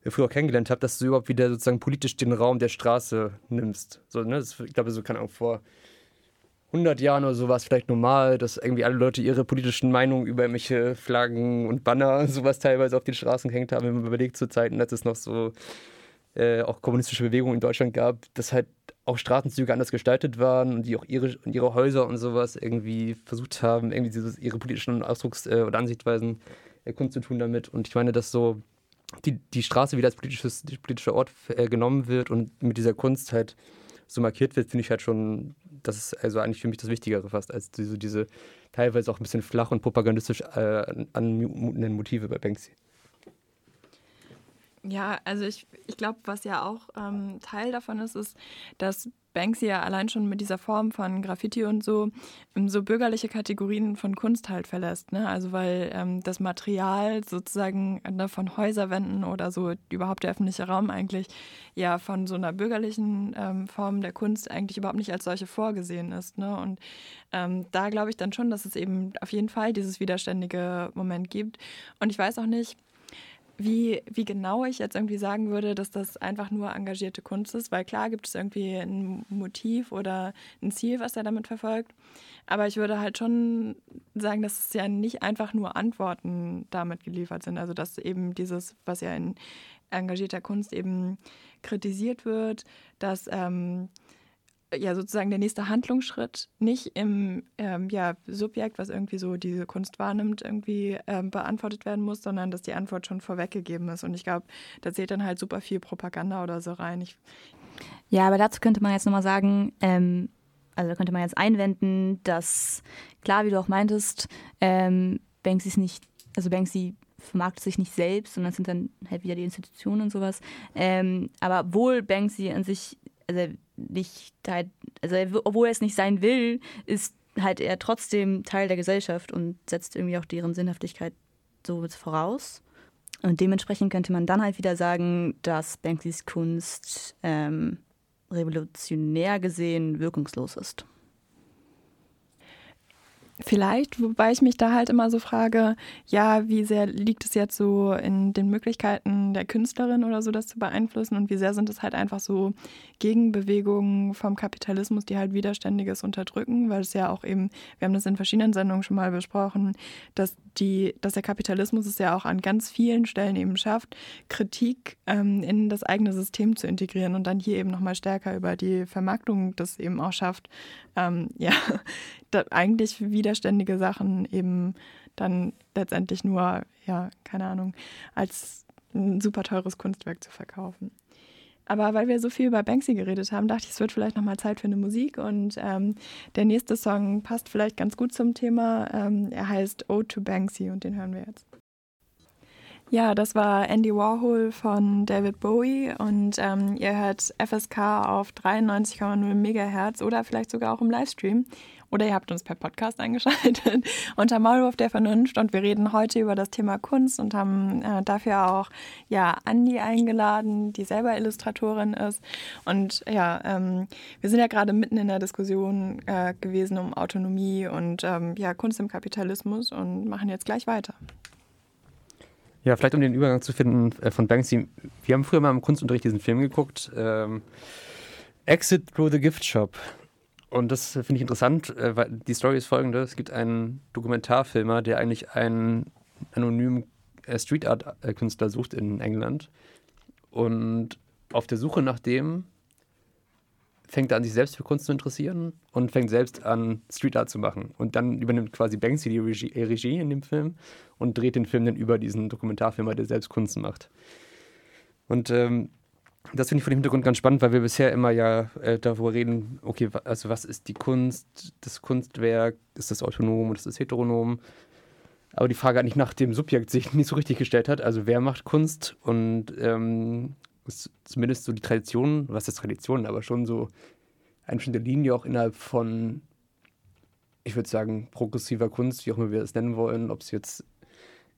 früher kennengelernt habe, dass du überhaupt wieder sozusagen politisch den Raum der Straße nimmst. So, ne? Das, ich glaube, so kann auch vor 100 Jahren oder so war es vielleicht normal, dass irgendwie alle Leute ihre politischen Meinungen über irgendwelche Flaggen und Banner und sowas teilweise auf den Straßen gehängt haben. Wenn man überlegt zu Zeiten, als es noch so äh, auch kommunistische Bewegungen in Deutschland gab, dass halt auch Straßenzüge anders gestaltet waren und die auch ihre, ihre Häuser und sowas irgendwie versucht haben, irgendwie dieses, ihre politischen Ausdrucks- äh, oder Ansichtweisen äh, kundzutun damit. Und ich meine, dass so die, die Straße wieder als politisches, politischer Ort äh, genommen wird und mit dieser Kunst halt so markiert wird, finde ich halt schon, das ist also eigentlich für mich das Wichtigere fast, als diese, diese teilweise auch ein bisschen flach und propagandistisch äh, anmutenden Motive bei Banksy.
Ja, also ich, ich glaube, was ja auch ähm, Teil davon ist, ist, dass Banksy ja allein schon mit dieser Form von Graffiti und so ähm, so bürgerliche Kategorien von Kunst halt verlässt. Ne? Also weil ähm, das Material sozusagen ne, von Häuserwänden oder so überhaupt der öffentliche Raum eigentlich ja von so einer bürgerlichen ähm, Form der Kunst eigentlich überhaupt nicht als solche vorgesehen ist. Ne? Und ähm, da glaube ich dann schon, dass es eben auf jeden Fall dieses widerständige Moment gibt. Und ich weiß auch nicht, wie, wie genau ich jetzt irgendwie sagen würde, dass das einfach nur engagierte Kunst ist, weil klar gibt es irgendwie ein Motiv oder ein Ziel, was er damit verfolgt. Aber ich würde halt schon sagen, dass es ja nicht einfach nur Antworten damit geliefert sind. Also dass eben dieses, was ja in engagierter Kunst eben kritisiert wird, dass ähm, ja sozusagen der nächste Handlungsschritt nicht im ähm, ja, Subjekt, was irgendwie so diese Kunst wahrnimmt, irgendwie ähm, beantwortet werden muss, sondern dass die Antwort schon vorweggegeben ist. Und ich glaube, da zählt dann halt super viel Propaganda oder so rein. Ich
ja, aber dazu könnte man jetzt nochmal sagen, ähm, also könnte man jetzt einwenden, dass, klar, wie du auch meintest, ähm, Banksy ist nicht, also Banksy vermarktet sich nicht selbst, sondern es sind dann halt wieder die Institutionen und sowas. Ähm, aber obwohl Banksy an sich, also nicht Teil, also er, obwohl er es nicht sein will, ist halt er trotzdem Teil der Gesellschaft und setzt irgendwie auch deren Sinnhaftigkeit so voraus. Und dementsprechend könnte man dann halt wieder sagen, dass Banksys Kunst ähm, revolutionär gesehen wirkungslos ist.
Vielleicht, wobei ich mich da halt immer so frage, ja, wie sehr liegt es jetzt so in den Möglichkeiten der Künstlerin oder so, das zu beeinflussen? Und wie sehr sind es halt einfach so Gegenbewegungen vom Kapitalismus, die halt Widerständiges unterdrücken, weil es ja auch eben, wir haben das in verschiedenen Sendungen schon mal besprochen, dass die, dass der Kapitalismus es ja auch an ganz vielen Stellen eben schafft, Kritik ähm, in das eigene System zu integrieren und dann hier eben nochmal stärker über die Vermarktung das eben auch schafft, ähm, ja, eigentlich widerständige Sachen eben dann letztendlich nur, ja, keine Ahnung, als ein super teures Kunstwerk zu verkaufen. Aber weil wir so viel über Banksy geredet haben, dachte ich, es wird vielleicht nochmal Zeit für eine Musik. Und ähm, der nächste Song passt vielleicht ganz gut zum Thema. Ähm, er heißt Ode to Banksy und den hören wir jetzt. Ja, das war Andy Warhol von David Bowie und ähm, ihr hört FSK auf 93,0 Megahertz oder vielleicht sogar auch im Livestream. Oder ihr habt uns per Podcast eingeschaltet unter Maulwurf der Vernunft und wir reden heute über das Thema Kunst und haben äh, dafür auch ja Andi eingeladen, die selber Illustratorin ist. Und ja, ähm, wir sind ja gerade mitten in der Diskussion äh, gewesen um Autonomie und ähm, ja Kunst im Kapitalismus und machen jetzt gleich weiter.
Ja, vielleicht um den Übergang zu finden äh, von Banksy. Wir haben früher mal im Kunstunterricht diesen Film geguckt. Ähm, Exit Through the Gift Shop. Und das finde ich interessant, äh, weil die Story ist folgende: Es gibt einen Dokumentarfilmer, der eigentlich einen anonymen äh, Street Art-Künstler sucht in England. Und auf der Suche nach dem fängt er an, sich selbst für Kunst zu interessieren und fängt selbst an, Street Art zu machen. Und dann übernimmt quasi Banksy die Regie, äh, Regie in dem Film und dreht den Film dann über diesen Dokumentarfilmer, der selbst Kunst macht. Und ähm, das finde ich von dem Hintergrund ganz spannend, weil wir bisher immer ja äh, darüber reden, okay, also was ist die Kunst, das Kunstwerk, ist das autonom und ist das heteronom? Aber die Frage eigentlich nach dem Subjekt sich nicht so richtig gestellt hat. Also wer macht Kunst? Und ähm, zumindest so die Tradition, was ist Tradition, aber schon so eine bestimmte Linie auch innerhalb von, ich würde sagen, progressiver Kunst, wie auch immer wir das nennen wollen, ob es jetzt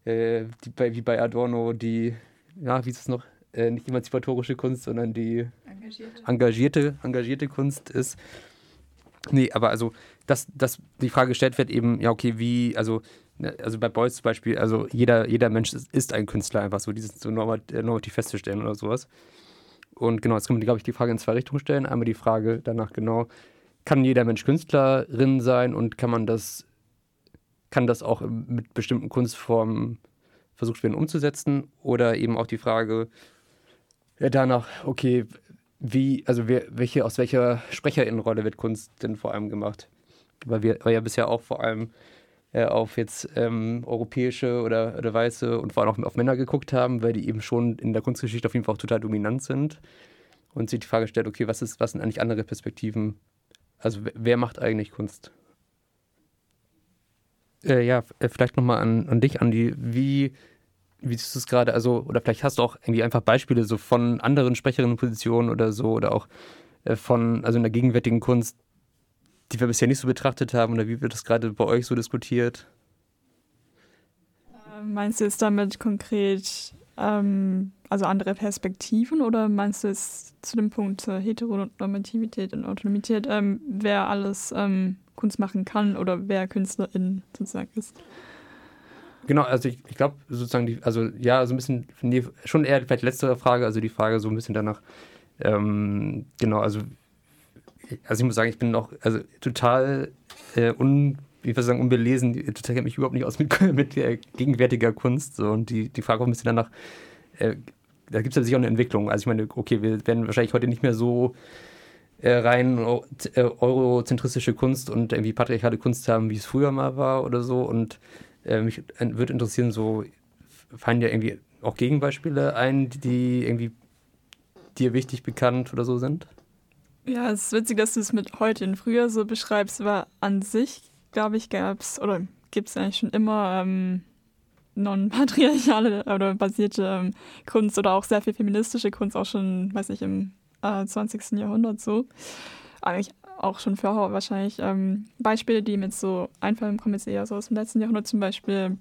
äh, die, bei, wie bei Adorno die, ja, wie ist es noch, äh, nicht emanzipatorische Kunst, sondern die engagierte. engagierte, engagierte Kunst ist. Nee, aber also, dass, dass die Frage gestellt wird, eben, ja, okay, wie, also, also bei Beuys zum Beispiel, also jeder, jeder Mensch ist, ein Künstler, einfach so, dieses so äh, normativ festzustellen oder sowas. Und genau, jetzt kann man, glaube ich, die Frage in zwei Richtungen stellen. Einmal die Frage danach genau, kann jeder Mensch Künstlerin sein und kann man das, kann das auch mit bestimmten Kunstformen versucht werden umzusetzen? Oder eben auch die Frage, ja, danach, okay, wie, also wer, welche, aus welcher Sprecherinnenrolle wird Kunst denn vor allem gemacht? Weil wir ja bisher auch vor allem äh, auf jetzt ähm, europäische oder, oder weiße und vor allem auch auf Männer geguckt haben, weil die eben schon in der Kunstgeschichte auf jeden Fall auch total dominant sind. Und sich die Frage stellt, okay, was, ist, was sind eigentlich andere Perspektiven? Also wer macht eigentlich Kunst? Äh, ja, äh, vielleicht nochmal an, an dich, Andi. Wie wie siehst du es gerade? Also, oder vielleicht hast du auch irgendwie einfach Beispiele so von anderen Sprecherinnenpositionen oder so, oder auch äh, von, also in der gegenwärtigen Kunst, die wir bisher nicht so betrachtet haben, oder wie wird das gerade bei euch so diskutiert?
Äh, meinst du jetzt damit konkret, ähm, also andere Perspektiven, oder meinst du es zu dem Punkt äh, Heteronormativität und Autonomität, ähm, wer alles ähm, Kunst machen kann oder wer Künstlerin sozusagen ist?
Genau, also ich, ich glaube sozusagen, die, also ja, so ein bisschen, nee, schon eher vielleicht letztere Frage, also die Frage so ein bisschen danach, ähm, genau, also, also ich muss sagen, ich bin noch also total äh, un, wie wir sagen, unbelesen, total kenne mich überhaupt nicht aus mit, mit äh, gegenwärtiger Kunst so, und die, die Frage auch ein bisschen danach, äh, da gibt es ja sicher auch eine Entwicklung, also ich meine, okay, wir werden wahrscheinlich heute nicht mehr so äh, rein äh, eurozentristische Kunst und irgendwie patriarchale Kunst haben, wie es früher mal war oder so. Und äh, mich würde interessieren, so fallen ja irgendwie auch Gegenbeispiele ein, die irgendwie dir wichtig bekannt oder so sind?
Ja, es ist witzig, dass du es mit heute und früher so beschreibst, aber an sich, glaube ich, gab es oder gibt es eigentlich schon immer ähm, non-patriarchale oder basierte ähm, Kunst oder auch sehr viel feministische Kunst, auch schon, weiß ich, im äh, 20. Jahrhundert so. Eigentlich auch schon vorher wahrscheinlich ähm, Beispiele, die mit so einfallen, kommen jetzt eher so aus dem letzten Jahrhundert zum Beispiel.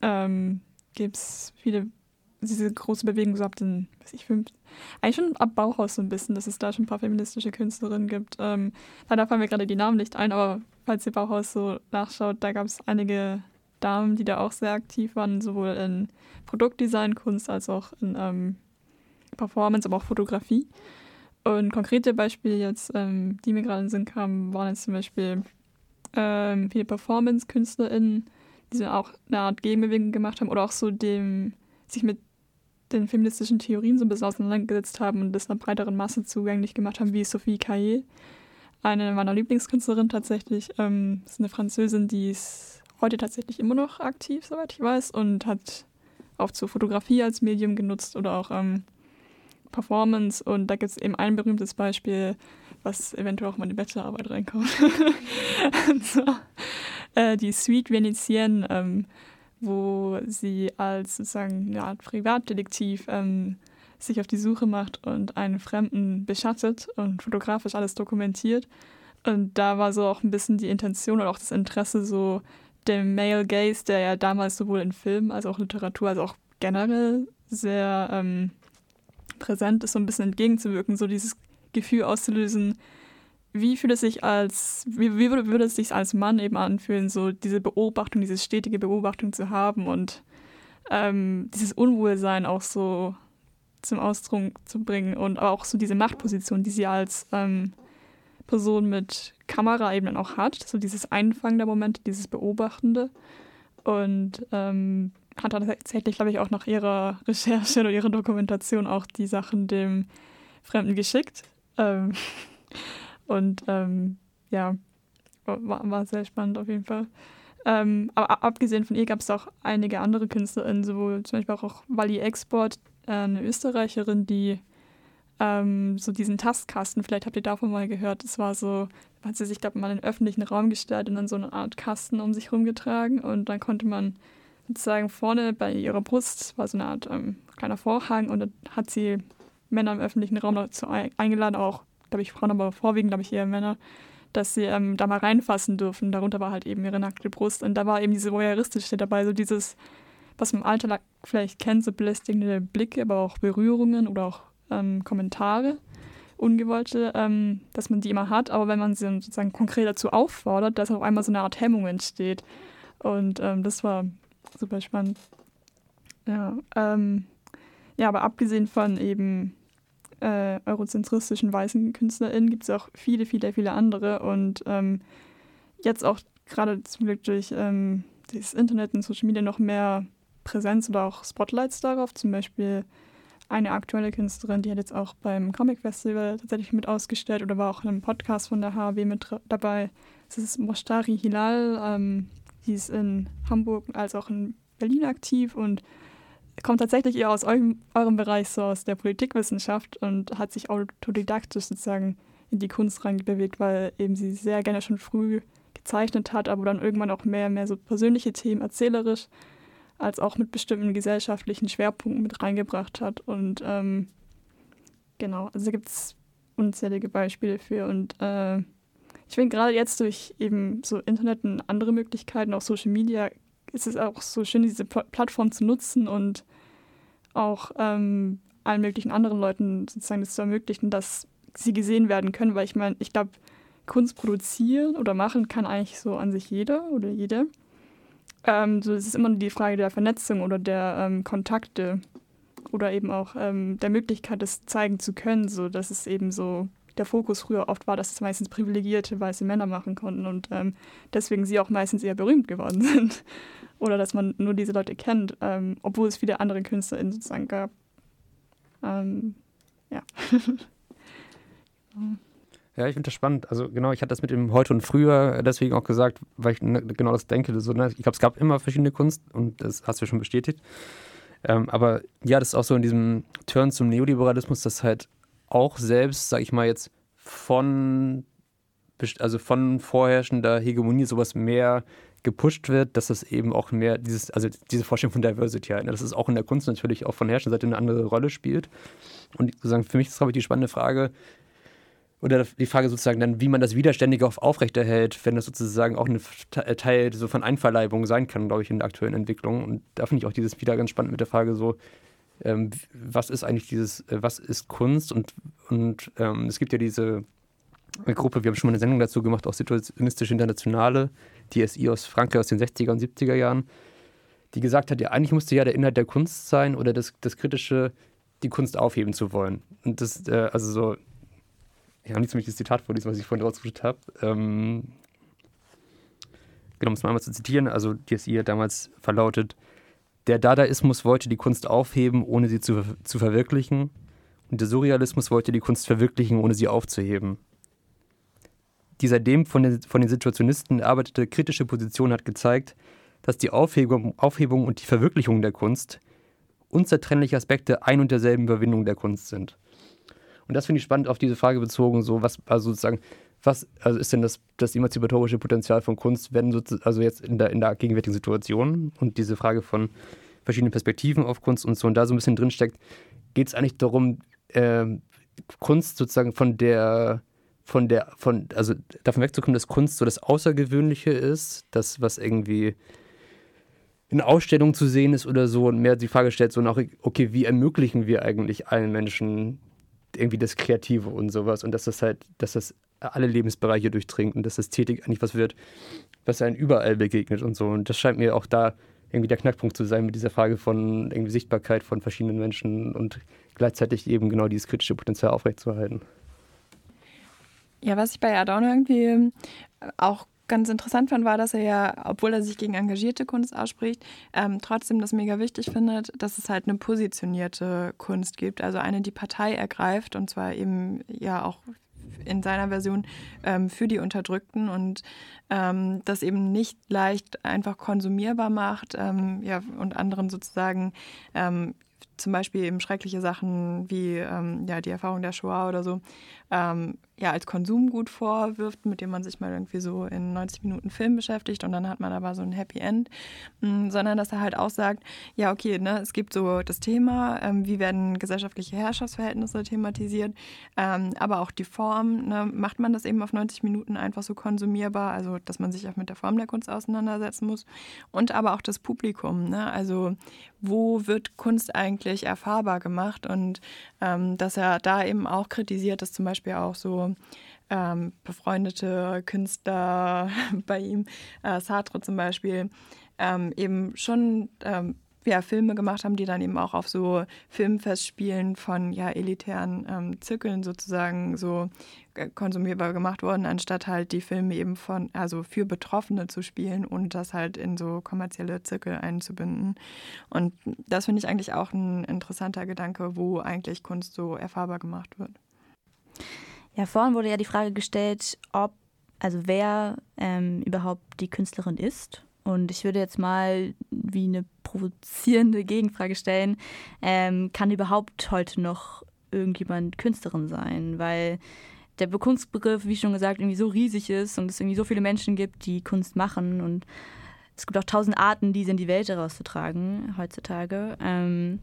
Ähm, Gibt es viele, diese große Bewegung so ab den, weiß ich, fünf, eigentlich schon ab Bauhaus so ein bisschen, dass es da schon ein paar feministische Künstlerinnen gibt. Ähm, leider fallen mir gerade die Namen nicht ein, aber falls ihr Bauhaus so nachschaut, da gab es einige Damen, die da auch sehr aktiv waren, sowohl in Produktdesign, Kunst als auch in ähm, Performance, aber auch Fotografie. Und konkrete Beispiele jetzt, ähm, die mir gerade in den Sinn kamen, waren jetzt zum Beispiel ähm, viele Performance-KünstlerInnen, die so auch eine Art Gegenbewegung gemacht haben oder auch so dem, sich mit den feministischen Theorien so ein bisschen auseinandergesetzt haben und das einer breiteren Masse zugänglich gemacht haben, wie Sophie Caillé, eine meiner Lieblingskünstlerinnen tatsächlich. Ähm, ist eine Französin, die ist heute tatsächlich immer noch aktiv, soweit ich weiß, und hat auch zur Fotografie als Medium genutzt oder auch ähm, Performance und da gibt es eben ein berühmtes Beispiel, was eventuell auch mal in die Bachelorarbeit reinkommt. so, äh, die Suite Venetienne, ähm, wo sie als sozusagen eine Art Privatdetektiv ähm, sich auf die Suche macht und einen Fremden beschattet und fotografisch alles dokumentiert. Und da war so auch ein bisschen die Intention oder auch das Interesse so dem Male Gaze, der ja damals sowohl in Film als auch Literatur, als auch generell sehr ähm, präsent ist, so ein bisschen entgegenzuwirken, so dieses Gefühl auszulösen, wie fühlt es sich als, wie, wie würde, würde es sich als Mann eben anfühlen, so diese Beobachtung, diese stetige Beobachtung zu haben und ähm, dieses Unwohlsein auch so zum Ausdruck zu bringen und auch so diese Machtposition, die sie als ähm, Person mit Kamera eben dann auch hat, so dieses Einfangen der Momente, dieses Beobachtende und ähm, hat tatsächlich, glaube ich, auch nach ihrer Recherche oder ihrer Dokumentation auch die Sachen dem Fremden geschickt. Und ähm, ja, war, war sehr spannend auf jeden Fall. Ähm, aber abgesehen von ihr gab es auch einige andere KünstlerInnen, sowohl zum Beispiel auch Wally Export, äh, eine Österreicherin, die ähm, so diesen Tastkasten, vielleicht habt ihr davon mal gehört, das war so, hat sie sich, glaube mal in den öffentlichen Raum gestellt und dann so eine Art Kasten um sich rumgetragen und dann konnte man sozusagen vorne bei ihrer Brust war so eine Art ähm, kleiner Vorhang und dann hat sie Männer im öffentlichen Raum dazu eingeladen, auch, glaube ich, Frauen, aber vorwiegend, glaube ich, eher Männer, dass sie ähm, da mal reinfassen dürfen. Darunter war halt eben ihre nackte Brust und da war eben diese voyeuristische dabei, so dieses, was man im Alltag vielleicht kennt, so belästigende Blicke, aber auch Berührungen oder auch ähm, Kommentare, ungewollte, ähm, dass man die immer hat, aber wenn man sie sozusagen konkret dazu auffordert, dass auf einmal so eine Art Hemmung entsteht. Und ähm, das war super spannend. Ja, ähm, ja, aber abgesehen von eben äh, eurozentristischen weißen KünstlerInnen gibt es auch viele, viele, viele andere. Und ähm, jetzt auch gerade zum Glück durch ähm, das Internet und Social Media noch mehr Präsenz oder auch Spotlights darauf. Zum Beispiel eine aktuelle Künstlerin, die hat jetzt auch beim Comic Festival tatsächlich mit ausgestellt oder war auch in einem Podcast von der HW mit dabei. Das ist Mostari Hilal. Ähm, die ist in Hamburg als auch in Berlin aktiv und kommt tatsächlich eher aus eurem, eurem Bereich, so aus der Politikwissenschaft und hat sich autodidaktisch sozusagen in die Kunst reingewegt, weil eben sie sehr gerne schon früh gezeichnet hat, aber dann irgendwann auch mehr, mehr so persönliche Themen erzählerisch, als auch mit bestimmten gesellschaftlichen Schwerpunkten mit reingebracht hat. Und ähm, genau, also gibt es unzählige Beispiele für. Und äh, ich finde gerade jetzt durch eben so Internet und andere Möglichkeiten, auch Social Media, ist es auch so schön, diese Plattform zu nutzen und auch ähm, allen möglichen anderen Leuten sozusagen das zu ermöglichen, dass sie gesehen werden können, weil ich meine, ich glaube, Kunst produzieren oder machen kann eigentlich so an sich jeder oder jede. Ähm, so, es ist immer die Frage der Vernetzung oder der ähm, Kontakte oder eben auch ähm, der Möglichkeit, das zeigen zu können, so dass es eben so der Fokus früher oft war, dass es meistens privilegierte weiße Männer machen konnten und ähm, deswegen sie auch meistens eher berühmt geworden sind oder dass man nur diese Leute kennt, ähm, obwohl es viele andere KünstlerInnen sozusagen gab. Ähm, ja.
Ja, ich finde das spannend. Also genau, ich hatte das mit dem heute und früher deswegen auch gesagt, weil ich ne, genau das denke. So, ne? Ich glaube, es gab immer verschiedene Kunst und das hast du schon bestätigt. Ähm, aber ja, das ist auch so in diesem Turn zum Neoliberalismus, dass halt auch selbst, sag ich mal jetzt, von also von vorherrschender Hegemonie sowas mehr gepusht wird, dass das eben auch mehr dieses, also diese Vorstellung von Diversity halt, ne, dass es auch in der Kunst natürlich auch von herrschender Seite eine andere Rolle spielt. Und sozusagen für mich ist, glaube ich, die spannende Frage, oder die Frage sozusagen dann, wie man das Widerständige auf aufrechterhält, wenn das sozusagen auch ein äh, Teil so von Einverleibung sein kann, glaube ich, in der aktuellen Entwicklung. Und da finde ich auch dieses wieder ganz spannend mit der Frage so, ähm, was ist eigentlich dieses, äh, was ist Kunst? Und, und ähm, es gibt ja diese Gruppe, wir haben schon mal eine Sendung dazu gemacht, auch Situationistische Internationale, die SI aus Frankreich aus den 60er und 70er Jahren, die gesagt hat, ja, eigentlich musste ja der Inhalt der Kunst sein oder das, das Kritische, die Kunst aufheben zu wollen. Und das, äh, also so, ich habe nicht so das Zitat vorlesen, was ich vorhin rausgesucht habe. Ähm, genau, um es mal einmal zu zitieren, also die SI hat damals verlautet, der Dadaismus wollte die Kunst aufheben, ohne sie zu, zu verwirklichen. Und der Surrealismus wollte die Kunst verwirklichen, ohne sie aufzuheben. Die seitdem von den, von den Situationisten erarbeitete kritische Position hat gezeigt, dass die Aufhebung, Aufhebung und die Verwirklichung der Kunst unzertrennliche Aspekte ein und derselben Überwindung der Kunst sind. Und das finde ich spannend auf diese Frage bezogen, so was, also sozusagen, was also ist denn das, das emanzipatorische Potenzial von Kunst, wenn also jetzt in der, in der gegenwärtigen Situation und diese Frage von verschiedenen Perspektiven auf Kunst und so und da so ein bisschen drinsteckt, geht es eigentlich darum, äh, Kunst sozusagen von der von der, von, also davon wegzukommen, dass Kunst so das Außergewöhnliche ist, das, was irgendwie in Ausstellungen zu sehen ist oder so und mehr die Frage stellt, so nach, okay, wie ermöglichen wir eigentlich allen Menschen irgendwie das Kreative und sowas und dass das halt, dass das alle Lebensbereiche durchdringt und dass Ästhetik eigentlich was wird, was einem überall begegnet und so. Und das scheint mir auch da irgendwie der Knackpunkt zu sein mit dieser Frage von irgendwie Sichtbarkeit von verschiedenen Menschen und gleichzeitig eben genau dieses kritische Potenzial aufrechtzuerhalten.
Ja, was ich bei Adorno irgendwie ähm, auch ganz interessant fand, war, dass er ja, obwohl er sich gegen engagierte Kunst ausspricht, ähm, trotzdem das mega wichtig findet, dass es halt eine positionierte Kunst gibt, also eine, die Partei ergreift und zwar eben ja auch in seiner Version ähm, für die Unterdrückten und ähm, das eben nicht leicht einfach konsumierbar macht ähm, ja, und anderen sozusagen ähm, zum Beispiel eben schreckliche Sachen wie ähm, ja, die Erfahrung der Shoah oder so ähm, ja, als Konsumgut vorwirft, mit dem man sich mal irgendwie so in 90 Minuten Film beschäftigt und dann hat man aber so ein Happy End, mhm, sondern dass er halt auch sagt, ja, okay, ne, es gibt so das Thema, ähm, wie werden gesellschaftliche Herrschaftsverhältnisse thematisiert, ähm, aber auch die Form, ne, macht man das eben auf 90 Minuten einfach so konsumierbar, also dass man sich auch mit der Form der Kunst auseinandersetzen muss. Und aber auch das Publikum, ne, also wo wird Kunst eigentlich erfahrbar gemacht? Und ähm, dass er da eben auch kritisiert, dass zum Beispiel auch so ähm, befreundete Künstler bei ihm, äh, Sartre zum Beispiel, ähm, eben schon ähm, ja, Filme gemacht haben, die dann eben auch auf so Filmfestspielen von ja, elitären ähm, Zirkeln sozusagen so äh, konsumierbar gemacht wurden, anstatt halt die Filme eben von, also für Betroffene zu spielen und das halt in so kommerzielle Zirkel einzubinden. Und das finde ich eigentlich auch ein interessanter Gedanke, wo eigentlich Kunst so erfahrbar gemacht wird.
Ja, vorhin wurde ja die Frage gestellt, ob, also wer ähm, überhaupt die Künstlerin ist. Und ich würde jetzt mal wie eine provozierende Gegenfrage stellen, ähm, kann überhaupt heute noch irgendjemand Künstlerin sein? Weil der Kunstbegriff, wie schon gesagt, irgendwie so riesig ist und es irgendwie so viele Menschen gibt, die Kunst machen und es gibt auch tausend Arten, diese in die Welt herauszutragen heutzutage. Ähm,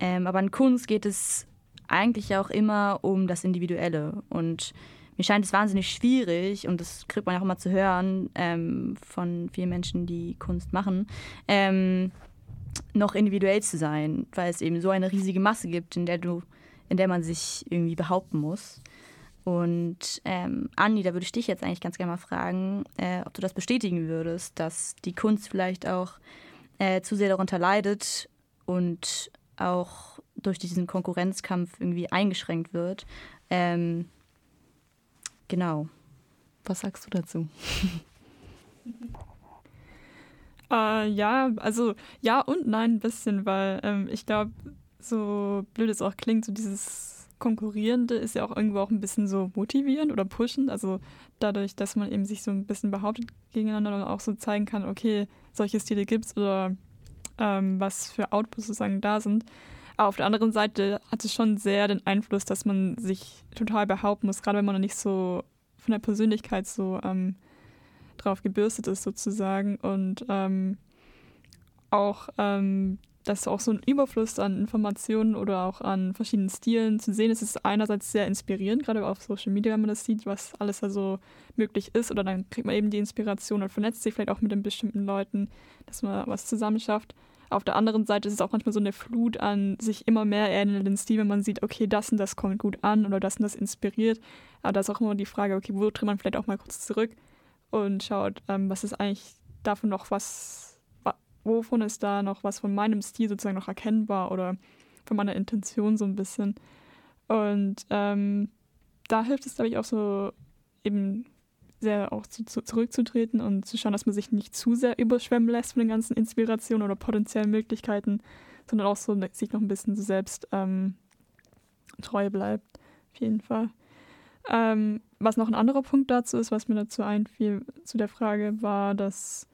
ähm, aber in Kunst geht es eigentlich auch immer um das Individuelle und mir scheint es wahnsinnig schwierig, und das kriegt man auch immer zu hören ähm, von vielen Menschen, die Kunst machen, ähm, noch individuell zu sein, weil es eben so eine riesige Masse gibt, in der du, in der man sich irgendwie behaupten muss. Und ähm, Anni, da würde ich dich jetzt eigentlich ganz gerne mal fragen, äh, ob du das bestätigen würdest, dass die Kunst vielleicht auch äh, zu sehr darunter leidet und auch durch diesen Konkurrenzkampf irgendwie eingeschränkt wird. Ähm, Genau. Was sagst du dazu?
äh, ja, also ja und nein ein bisschen, weil ähm, ich glaube, so blöd es auch klingt, so dieses Konkurrierende ist ja auch irgendwo auch ein bisschen so motivierend oder pushend. Also dadurch, dass man eben sich so ein bisschen behauptet gegeneinander und auch so zeigen kann, okay, solche Stile gibt es oder ähm, was für Outputs sozusagen da sind. Auf der anderen Seite hat es schon sehr den Einfluss, dass man sich total behaupten muss, gerade wenn man noch nicht so von der Persönlichkeit so ähm, drauf gebürstet ist sozusagen. Und ähm, auch, ähm, dass auch so ein Überfluss an Informationen oder auch an verschiedenen Stilen zu sehen ist, ist einerseits sehr inspirierend, gerade auf Social Media, wenn man das sieht, was alles da so möglich ist. Oder dann kriegt man eben die Inspiration und vernetzt sich vielleicht auch mit den bestimmten Leuten, dass man was zusammen schafft. Auf der anderen Seite ist es auch manchmal so eine Flut an sich immer mehr ähnelnden Stil, wenn man sieht, okay, das und das kommt gut an oder das und das inspiriert. Aber da ist auch immer die Frage, okay, wo tritt man vielleicht auch mal kurz zurück und schaut, ähm, was ist eigentlich davon noch was, wovon ist da noch was von meinem Stil sozusagen noch erkennbar oder von meiner Intention so ein bisschen. Und ähm, da hilft es, glaube ich, auch so eben sehr auch zu, zu, zurückzutreten und zu schauen, dass man sich nicht zu sehr überschwemmen lässt von den ganzen Inspirationen oder potenziellen Möglichkeiten, sondern auch so sich noch ein bisschen so selbst ähm, treu bleibt. Auf jeden Fall. Ähm, was noch ein anderer Punkt dazu ist, was mir dazu einfiel, zu der Frage, war, dass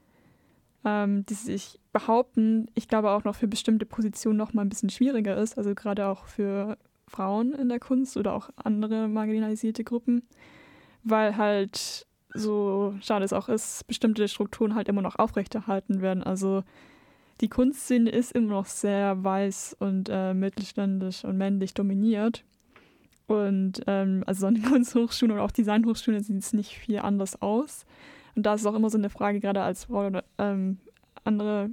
ähm, die sich behaupten, ich glaube auch noch für bestimmte Positionen noch mal ein bisschen schwieriger ist, also gerade auch für Frauen in der Kunst oder auch andere marginalisierte Gruppen, weil halt so schade es auch ist, bestimmte Strukturen halt immer noch aufrechterhalten werden. Also die Kunstszene ist immer noch sehr weiß und äh, mittelständisch und männlich dominiert. Und ähm, also an den Kunsthochschulen oder auch Designhochschulen sieht es nicht viel anders aus. Und da ist auch immer so eine Frage, gerade als Frau oder ähm, andere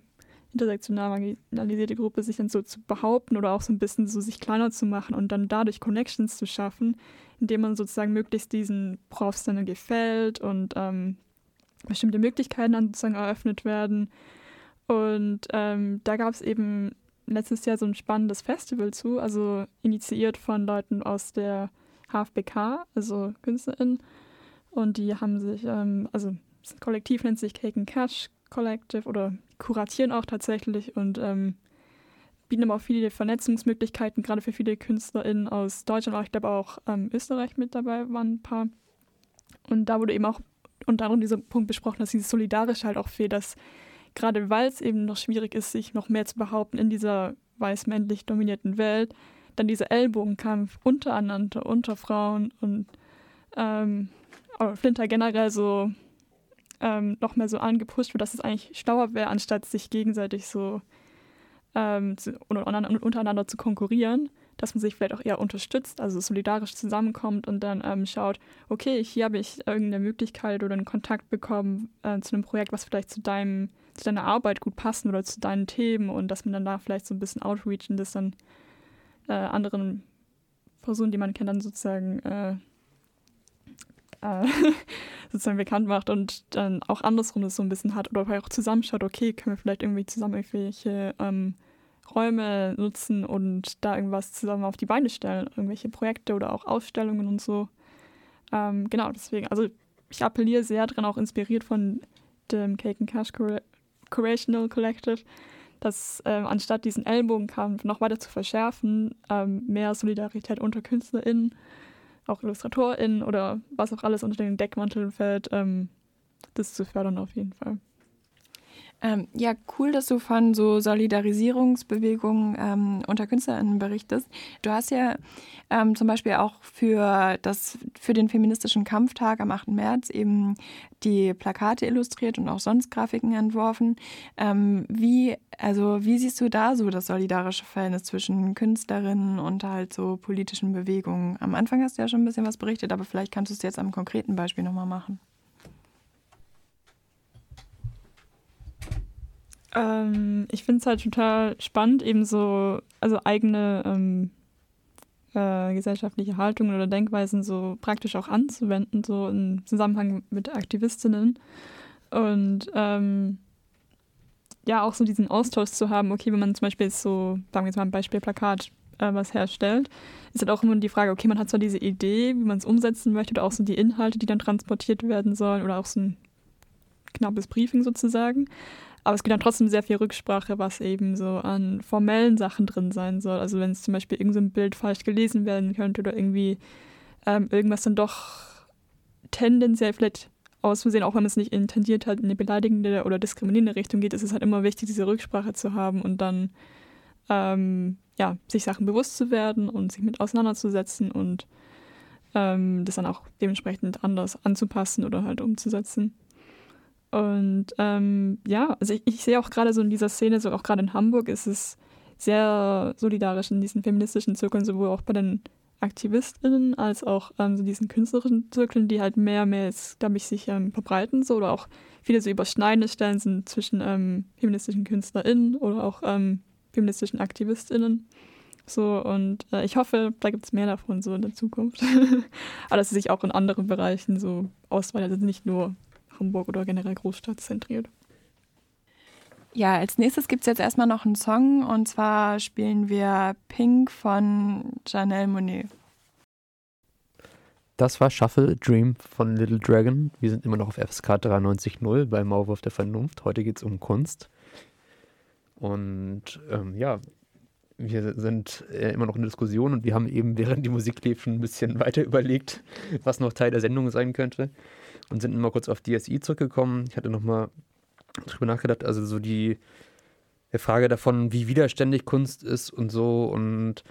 intersektional marginalisierte Gruppe, sich dann so zu behaupten oder auch so ein bisschen so sich kleiner zu machen und dann dadurch Connections zu schaffen, indem man sozusagen möglichst diesen Profs dann gefällt und ähm, bestimmte Möglichkeiten dann sozusagen eröffnet werden. Und ähm, da gab es eben letztes Jahr so ein spannendes Festival zu, also initiiert von Leuten aus der HFBK, also KünstlerInnen. Und die haben sich, ähm, also das Kollektiv nennt sich Cake and Cash Collective oder kuratieren auch tatsächlich und ähm, bieten aber auch viele Vernetzungsmöglichkeiten, gerade für viele KünstlerInnen aus Deutschland, aber ich glaube auch ähm, Österreich mit dabei waren ein paar. Und da wurde eben auch unter anderem dieser Punkt besprochen, dass dieses Solidarische halt auch fehlt, dass gerade weil es eben noch schwierig ist, sich noch mehr zu behaupten in dieser weiß männlich dominierten Welt dann dieser Ellbogenkampf untereinander, unter Frauen und ähm, Flinter generell so ähm, noch mehr so angepusht wird, dass es eigentlich schlauer wäre, anstatt sich gegenseitig so ähm, zu, untereinander zu konkurrieren, dass man sich vielleicht auch eher unterstützt, also solidarisch zusammenkommt und dann ähm, schaut, okay, hier habe ich irgendeine Möglichkeit oder einen Kontakt bekommen äh, zu einem Projekt, was vielleicht zu deinem, zu deiner Arbeit gut passen oder zu deinen Themen und dass man dann da vielleicht so ein bisschen outreach und das dann äh, anderen Personen, die man kennt, dann sozusagen äh, äh, sozusagen bekannt macht und dann auch andersrum das so ein bisschen hat oder auch zusammenschaut, okay, können wir vielleicht irgendwie zusammen irgendwelche ähm, Räume nutzen und da irgendwas zusammen auf die Beine stellen, irgendwelche Projekte oder auch Ausstellungen und so. Ähm, genau, deswegen, also ich appelliere sehr dran, auch inspiriert von dem Cake and Cash Curational Collective, dass ähm, anstatt diesen Ellbogenkampf noch weiter zu verschärfen, ähm, mehr Solidarität unter KünstlerInnen, auch IllustratorInnen oder was auch alles unter den Deckmanteln fällt, ähm, das zu fördern auf jeden Fall.
Ähm, ja, cool, dass du von so Solidarisierungsbewegungen ähm, unter KünstlerInnen berichtest. Du hast ja ähm, zum Beispiel auch für, das, für den feministischen Kampftag am 8. März eben die Plakate illustriert und auch sonst Grafiken entworfen. Ähm, wie, also, wie siehst du da so das solidarische Verhältnis zwischen Künstlerinnen und halt so politischen Bewegungen? Am Anfang hast du ja schon ein bisschen was berichtet, aber vielleicht kannst du es jetzt am konkreten Beispiel nochmal machen.
Ähm, ich finde es halt total spannend, eben so, also eigene ähm, äh, gesellschaftliche Haltungen oder Denkweisen so praktisch auch anzuwenden, so im Zusammenhang mit Aktivistinnen. Und ähm, ja, auch so diesen Austausch zu haben, okay, wenn man zum Beispiel so, sagen wir jetzt mal ein Beispiel Plakat äh, was herstellt, ist halt auch immer die Frage, okay, man hat zwar diese Idee, wie man es umsetzen möchte, oder auch so die Inhalte, die dann transportiert werden sollen, oder auch so ein knappes Briefing sozusagen. Aber es gibt dann trotzdem sehr viel Rücksprache, was eben so an formellen Sachen drin sein soll. Also wenn es zum Beispiel irgendein so Bild falsch gelesen werden könnte oder irgendwie ähm, irgendwas dann doch tendenziell vielleicht aus Versehen, auch wenn es nicht intendiert hat, in eine beleidigende oder diskriminierende Richtung geht, ist es halt immer wichtig, diese Rücksprache zu haben und dann ähm, ja, sich Sachen bewusst zu werden und sich mit auseinanderzusetzen und ähm, das dann auch dementsprechend anders anzupassen oder halt umzusetzen. Und ähm, ja, also ich, ich sehe auch gerade so in dieser Szene, so auch gerade in Hamburg ist es sehr solidarisch in diesen feministischen Zirkeln, sowohl auch bei den AktivistInnen als auch ähm, so diesen künstlerischen Zirkeln, die halt mehr, mehr jetzt, glaube ich, sich ähm, verbreiten, so oder auch viele so überschneidende Stellen sind zwischen ähm, feministischen KünstlerInnen oder auch ähm, feministischen AktivistInnen. So, und äh, ich hoffe, da gibt es mehr davon so in der Zukunft. Aber dass sie sich auch in anderen Bereichen so ausweitet, also nicht nur Hamburg oder generell Großstadt zentriert.
Ja, als nächstes gibt es jetzt erstmal noch einen Song und zwar spielen wir Pink von Janelle Monet.
Das war Shuffle Dream von Little Dragon. Wir sind immer noch auf FSK 93.0 bei Maulwurf der Vernunft. Heute geht es um Kunst. Und ähm, ja, wir sind äh, immer noch in Diskussion und wir haben eben, während die Musik lief, schon ein bisschen weiter überlegt, was noch Teil der Sendung sein könnte und sind mal kurz auf DSI zurückgekommen. Ich hatte nochmal drüber nachgedacht, also so die, Frage davon, wie widerständig Kunst ist und so. Und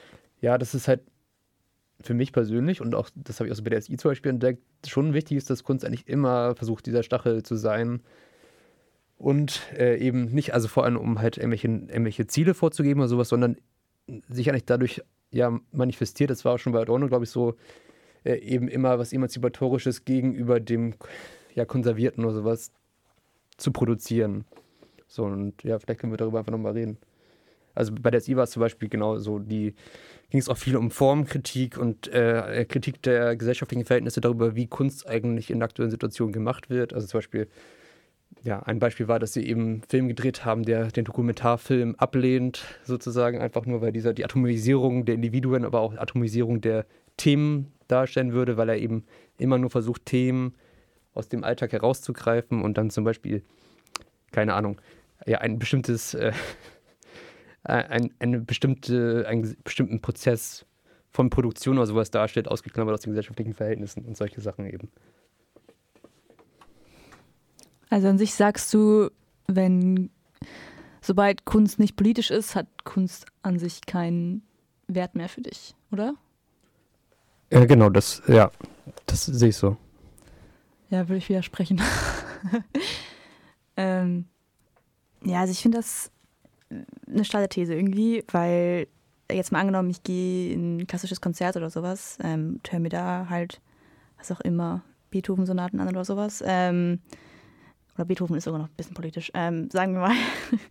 ja, das ist halt für mich persönlich und auch, das habe ich auch so bei DSI zum Beispiel entdeckt, schon wichtig ist, dass Kunst eigentlich immer versucht, dieser Stachel zu sein. Und äh, eben nicht, also vor allem, um halt irgendwelche, irgendwelche Ziele vorzugeben oder sowas, sondern sich eigentlich dadurch ja manifestiert. Das war auch schon bei Adorno, glaube ich, so, äh, eben immer was Emanzipatorisches gegenüber dem ja, Konservierten oder sowas zu produzieren. So, und ja, vielleicht können wir darüber einfach nochmal reden. Also bei der SI war es zum Beispiel genau so, die ging es auch viel um Formkritik und äh, Kritik der gesellschaftlichen Verhältnisse darüber, wie Kunst eigentlich in aktuellen Situationen gemacht wird. Also zum Beispiel, ja, ein Beispiel war, dass sie eben einen Film gedreht haben, der den Dokumentarfilm ablehnt, sozusagen, einfach nur, weil dieser die Atomisierung der Individuen, aber auch Atomisierung der Themen darstellen würde, weil er eben immer nur versucht, Themen aus dem Alltag herauszugreifen und dann zum Beispiel, keine Ahnung, ja, ein bestimmtes, äh, ein, eine bestimmte, einen bestimmten Prozess von Produktion oder sowas darstellt, ausgeklammert aus den gesellschaftlichen Verhältnissen und solche Sachen eben.
Also an sich sagst du, wenn sobald Kunst nicht politisch ist, hat Kunst an sich keinen Wert mehr für dich, oder?
Ja, genau, das, ja, das sehe ich so.
Ja, würde ich widersprechen. ähm, ja, also ich finde das eine steile These irgendwie, weil jetzt mal angenommen, ich gehe in ein klassisches Konzert oder sowas, ähm, höre mir da halt, was auch immer, Beethoven-Sonaten an oder sowas. Ähm, oder Beethoven ist sogar noch ein bisschen politisch, ähm, sagen wir mal,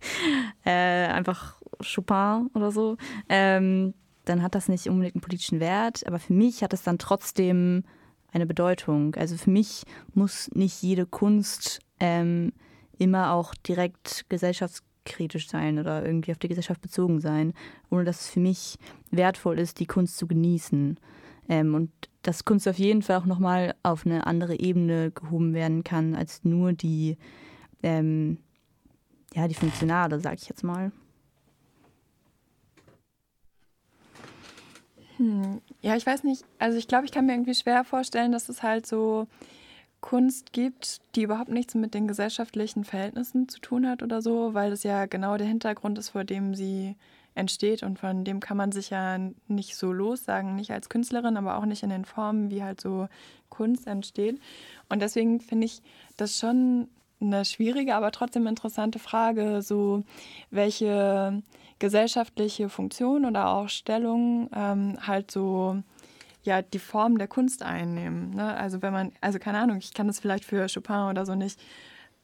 äh, einfach Chopin oder so, ähm, dann hat das nicht unbedingt einen politischen Wert, aber für mich hat es dann trotzdem eine Bedeutung. Also für mich muss nicht jede Kunst ähm, immer auch direkt gesellschaftskritisch sein oder irgendwie auf die Gesellschaft bezogen sein, ohne dass es für mich wertvoll ist, die Kunst zu genießen. Ähm, und dass Kunst auf jeden Fall auch nochmal auf eine andere Ebene gehoben werden kann, als nur die, ähm, ja, die funktionale, sag ich jetzt mal.
Hm. Ja, ich weiß nicht. Also ich glaube, ich kann mir irgendwie schwer vorstellen, dass es halt so Kunst gibt, die überhaupt nichts mit den gesellschaftlichen Verhältnissen zu tun hat oder so, weil das ja genau der Hintergrund ist, vor dem sie entsteht und von dem kann man sich ja nicht so lossagen, nicht als Künstlerin, aber auch nicht in den Formen, wie halt so Kunst entsteht. Und deswegen finde ich das schon eine schwierige, aber trotzdem interessante Frage, so welche gesellschaftliche Funktion oder auch Stellung ähm, halt so ja die Form der Kunst einnehmen. Ne? Also wenn man, also keine Ahnung, ich kann das vielleicht für Chopin oder so nicht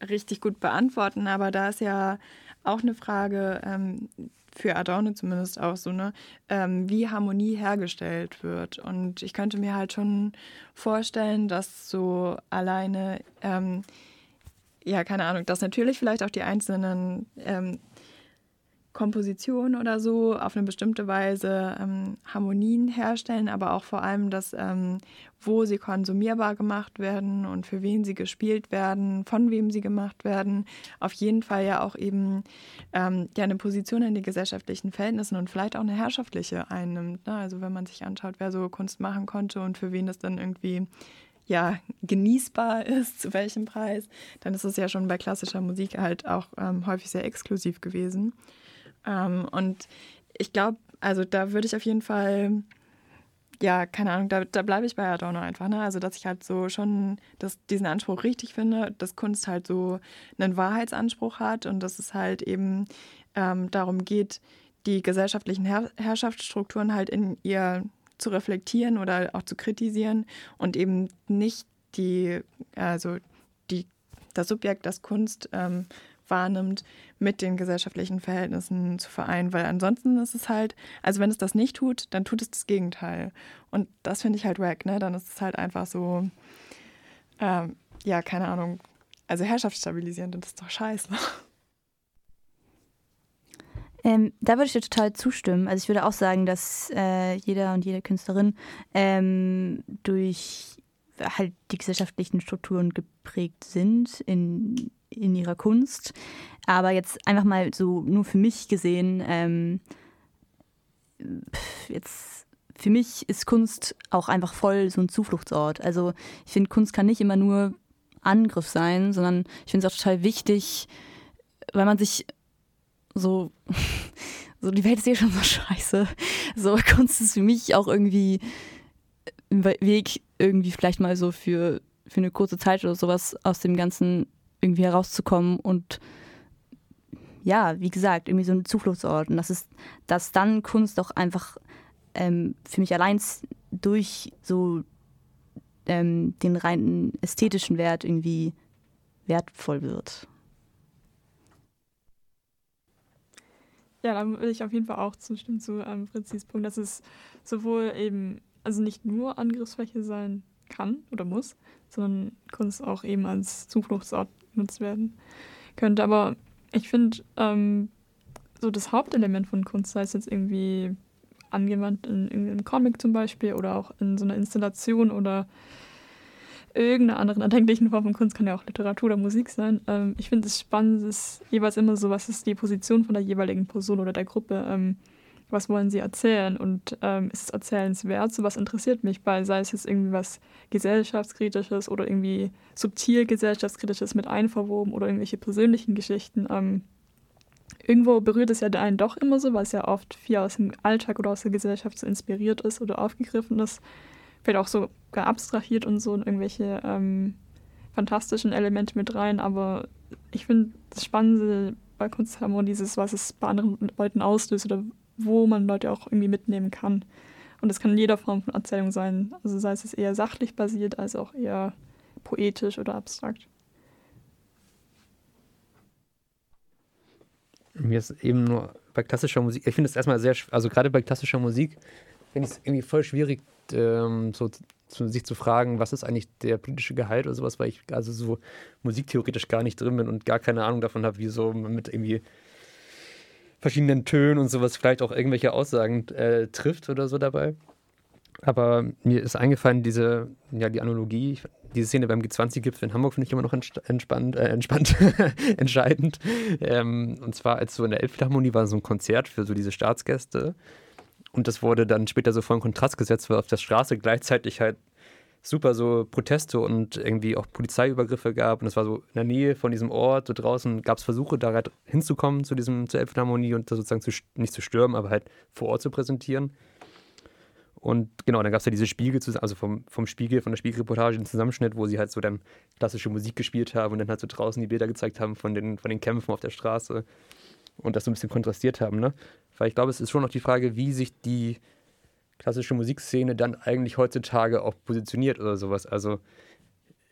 richtig gut beantworten, aber da ist ja auch eine Frage, ähm, für Adorno zumindest auch so, ne, ähm, wie Harmonie hergestellt wird. Und ich könnte mir halt schon vorstellen, dass so alleine, ähm, ja, keine Ahnung, dass natürlich vielleicht auch die einzelnen ähm, Komposition oder so auf eine bestimmte Weise ähm, Harmonien herstellen, aber auch vor allem, dass ähm, wo sie konsumierbar gemacht werden und für wen sie gespielt werden, von wem sie gemacht werden, auf jeden Fall ja auch eben ähm, ja eine Position in den gesellschaftlichen Verhältnissen und vielleicht auch eine herrschaftliche einnimmt. Ne? Also wenn man sich anschaut, wer so Kunst machen konnte und für wen das dann irgendwie ja, genießbar ist, zu welchem Preis, dann ist es ja schon bei klassischer Musik halt auch ähm, häufig sehr exklusiv gewesen. Ähm, und ich glaube, also da würde ich auf jeden Fall, ja, keine Ahnung, da, da bleibe ich bei Adorno einfach. Ne? Also, dass ich halt so schon das, diesen Anspruch richtig finde, dass Kunst halt so einen Wahrheitsanspruch hat und dass es halt eben ähm, darum geht, die gesellschaftlichen Herr Herrschaftsstrukturen halt in ihr zu reflektieren oder auch zu kritisieren und eben nicht die, also die, das Subjekt, das Kunst ähm, wahrnimmt, mit den gesellschaftlichen Verhältnissen zu vereinen, weil ansonsten ist es halt, also wenn es das nicht tut, dann tut es das Gegenteil. Und das finde ich halt wack, ne? Dann ist es halt einfach so, ähm, ja, keine Ahnung, also herrschaftsstabilisierend und das ist doch scheiße.
Ähm, da würde ich dir total zustimmen. Also ich würde auch sagen, dass äh, jeder und jede Künstlerin ähm, durch halt die gesellschaftlichen Strukturen geprägt sind in in ihrer Kunst. Aber jetzt einfach mal so nur für mich gesehen, ähm, jetzt für mich ist Kunst auch einfach voll so ein Zufluchtsort. Also ich finde, Kunst kann nicht immer nur Angriff sein, sondern ich finde es auch total wichtig, weil man sich so, so die Welt ist eh schon so scheiße. So Kunst ist für mich auch irgendwie ein Weg, irgendwie vielleicht mal so für, für eine kurze Zeit oder sowas aus dem ganzen irgendwie herauszukommen und ja, wie gesagt, irgendwie so ein Zufluchtsort. Und das ist, dass dann Kunst auch einfach ähm, für mich allein durch so ähm, den reinen ästhetischen Wert irgendwie wertvoll wird.
Ja, da will ich auf jeden Fall auch zustimmen zu ähm, Fritzis Punkt, dass es sowohl eben, also nicht nur Angriffsfläche sein kann oder muss, sondern Kunst auch eben als Zufluchtsort genutzt werden könnte. Aber ich finde, ähm, so das Hauptelement von Kunst, sei es jetzt irgendwie angewandt in irgendeinem Comic zum Beispiel oder auch in so einer Installation oder irgendeiner anderen erdenklichen Form von Kunst, kann ja auch Literatur oder Musik sein. Ähm, ich finde es spannend, es ist jeweils immer so, was ist die Position von der jeweiligen Person oder der Gruppe. Ähm, was wollen sie erzählen und ähm, ist es erzählenswert? So was interessiert mich bei, sei es jetzt irgendwie was gesellschaftskritisches oder irgendwie subtil gesellschaftskritisches mit einverwoben oder irgendwelche persönlichen Geschichten. Ähm, irgendwo berührt es ja einen doch immer so, weil es ja oft viel aus dem Alltag oder aus der Gesellschaft so inspiriert ist oder aufgegriffen ist. Vielleicht auch so abstrahiert und so in irgendwelche ähm, fantastischen Elemente mit rein, aber ich finde das Spannende bei Kunstharmonie dieses, was es bei anderen Leuten auslöst oder wo man Leute auch irgendwie mitnehmen kann. Und das kann in jeder Form von Erzählung sein. Also sei es eher sachlich basiert, als auch eher poetisch oder abstrakt.
Mir ist eben nur bei klassischer Musik, ich finde es erstmal sehr, also gerade bei klassischer Musik, finde ich es irgendwie voll schwierig, ähm, so zu, sich zu fragen, was ist eigentlich der politische Gehalt oder sowas, weil ich also so musiktheoretisch gar nicht drin bin und gar keine Ahnung davon habe, wie so mit irgendwie verschiedenen Tönen und sowas vielleicht auch irgendwelche Aussagen äh, trifft oder so dabei. Aber mir ist eingefallen, diese, ja, die Analogie, diese Szene beim G20-Gipfel in Hamburg finde ich immer noch entspannt, äh, entspannt entscheidend. Ähm, und zwar, als so in der Elbphilharmonie war so ein Konzert für so diese Staatsgäste. Und das wurde dann später so vor einen Kontrast gesetzt, weil auf der Straße gleichzeitig halt super so Proteste und irgendwie auch Polizeiübergriffe gab. Und es war so in der Nähe von diesem Ort, so draußen gab es Versuche, da halt hinzukommen zu diesem, zur Elbphilharmonie und das sozusagen zu, nicht zu stürmen, aber halt vor Ort zu präsentieren. Und genau, dann gab es ja diese Spiegel, also vom, vom Spiegel, von der Spiegelreportage, den Zusammenschnitt, wo sie halt so dann klassische Musik gespielt haben und dann halt so draußen die Bilder gezeigt haben von den, von den Kämpfen auf der Straße und das so ein bisschen kontrastiert haben, ne? Weil ich glaube, es ist schon noch die Frage, wie sich die klassische Musikszene dann eigentlich heutzutage auch positioniert oder sowas. Also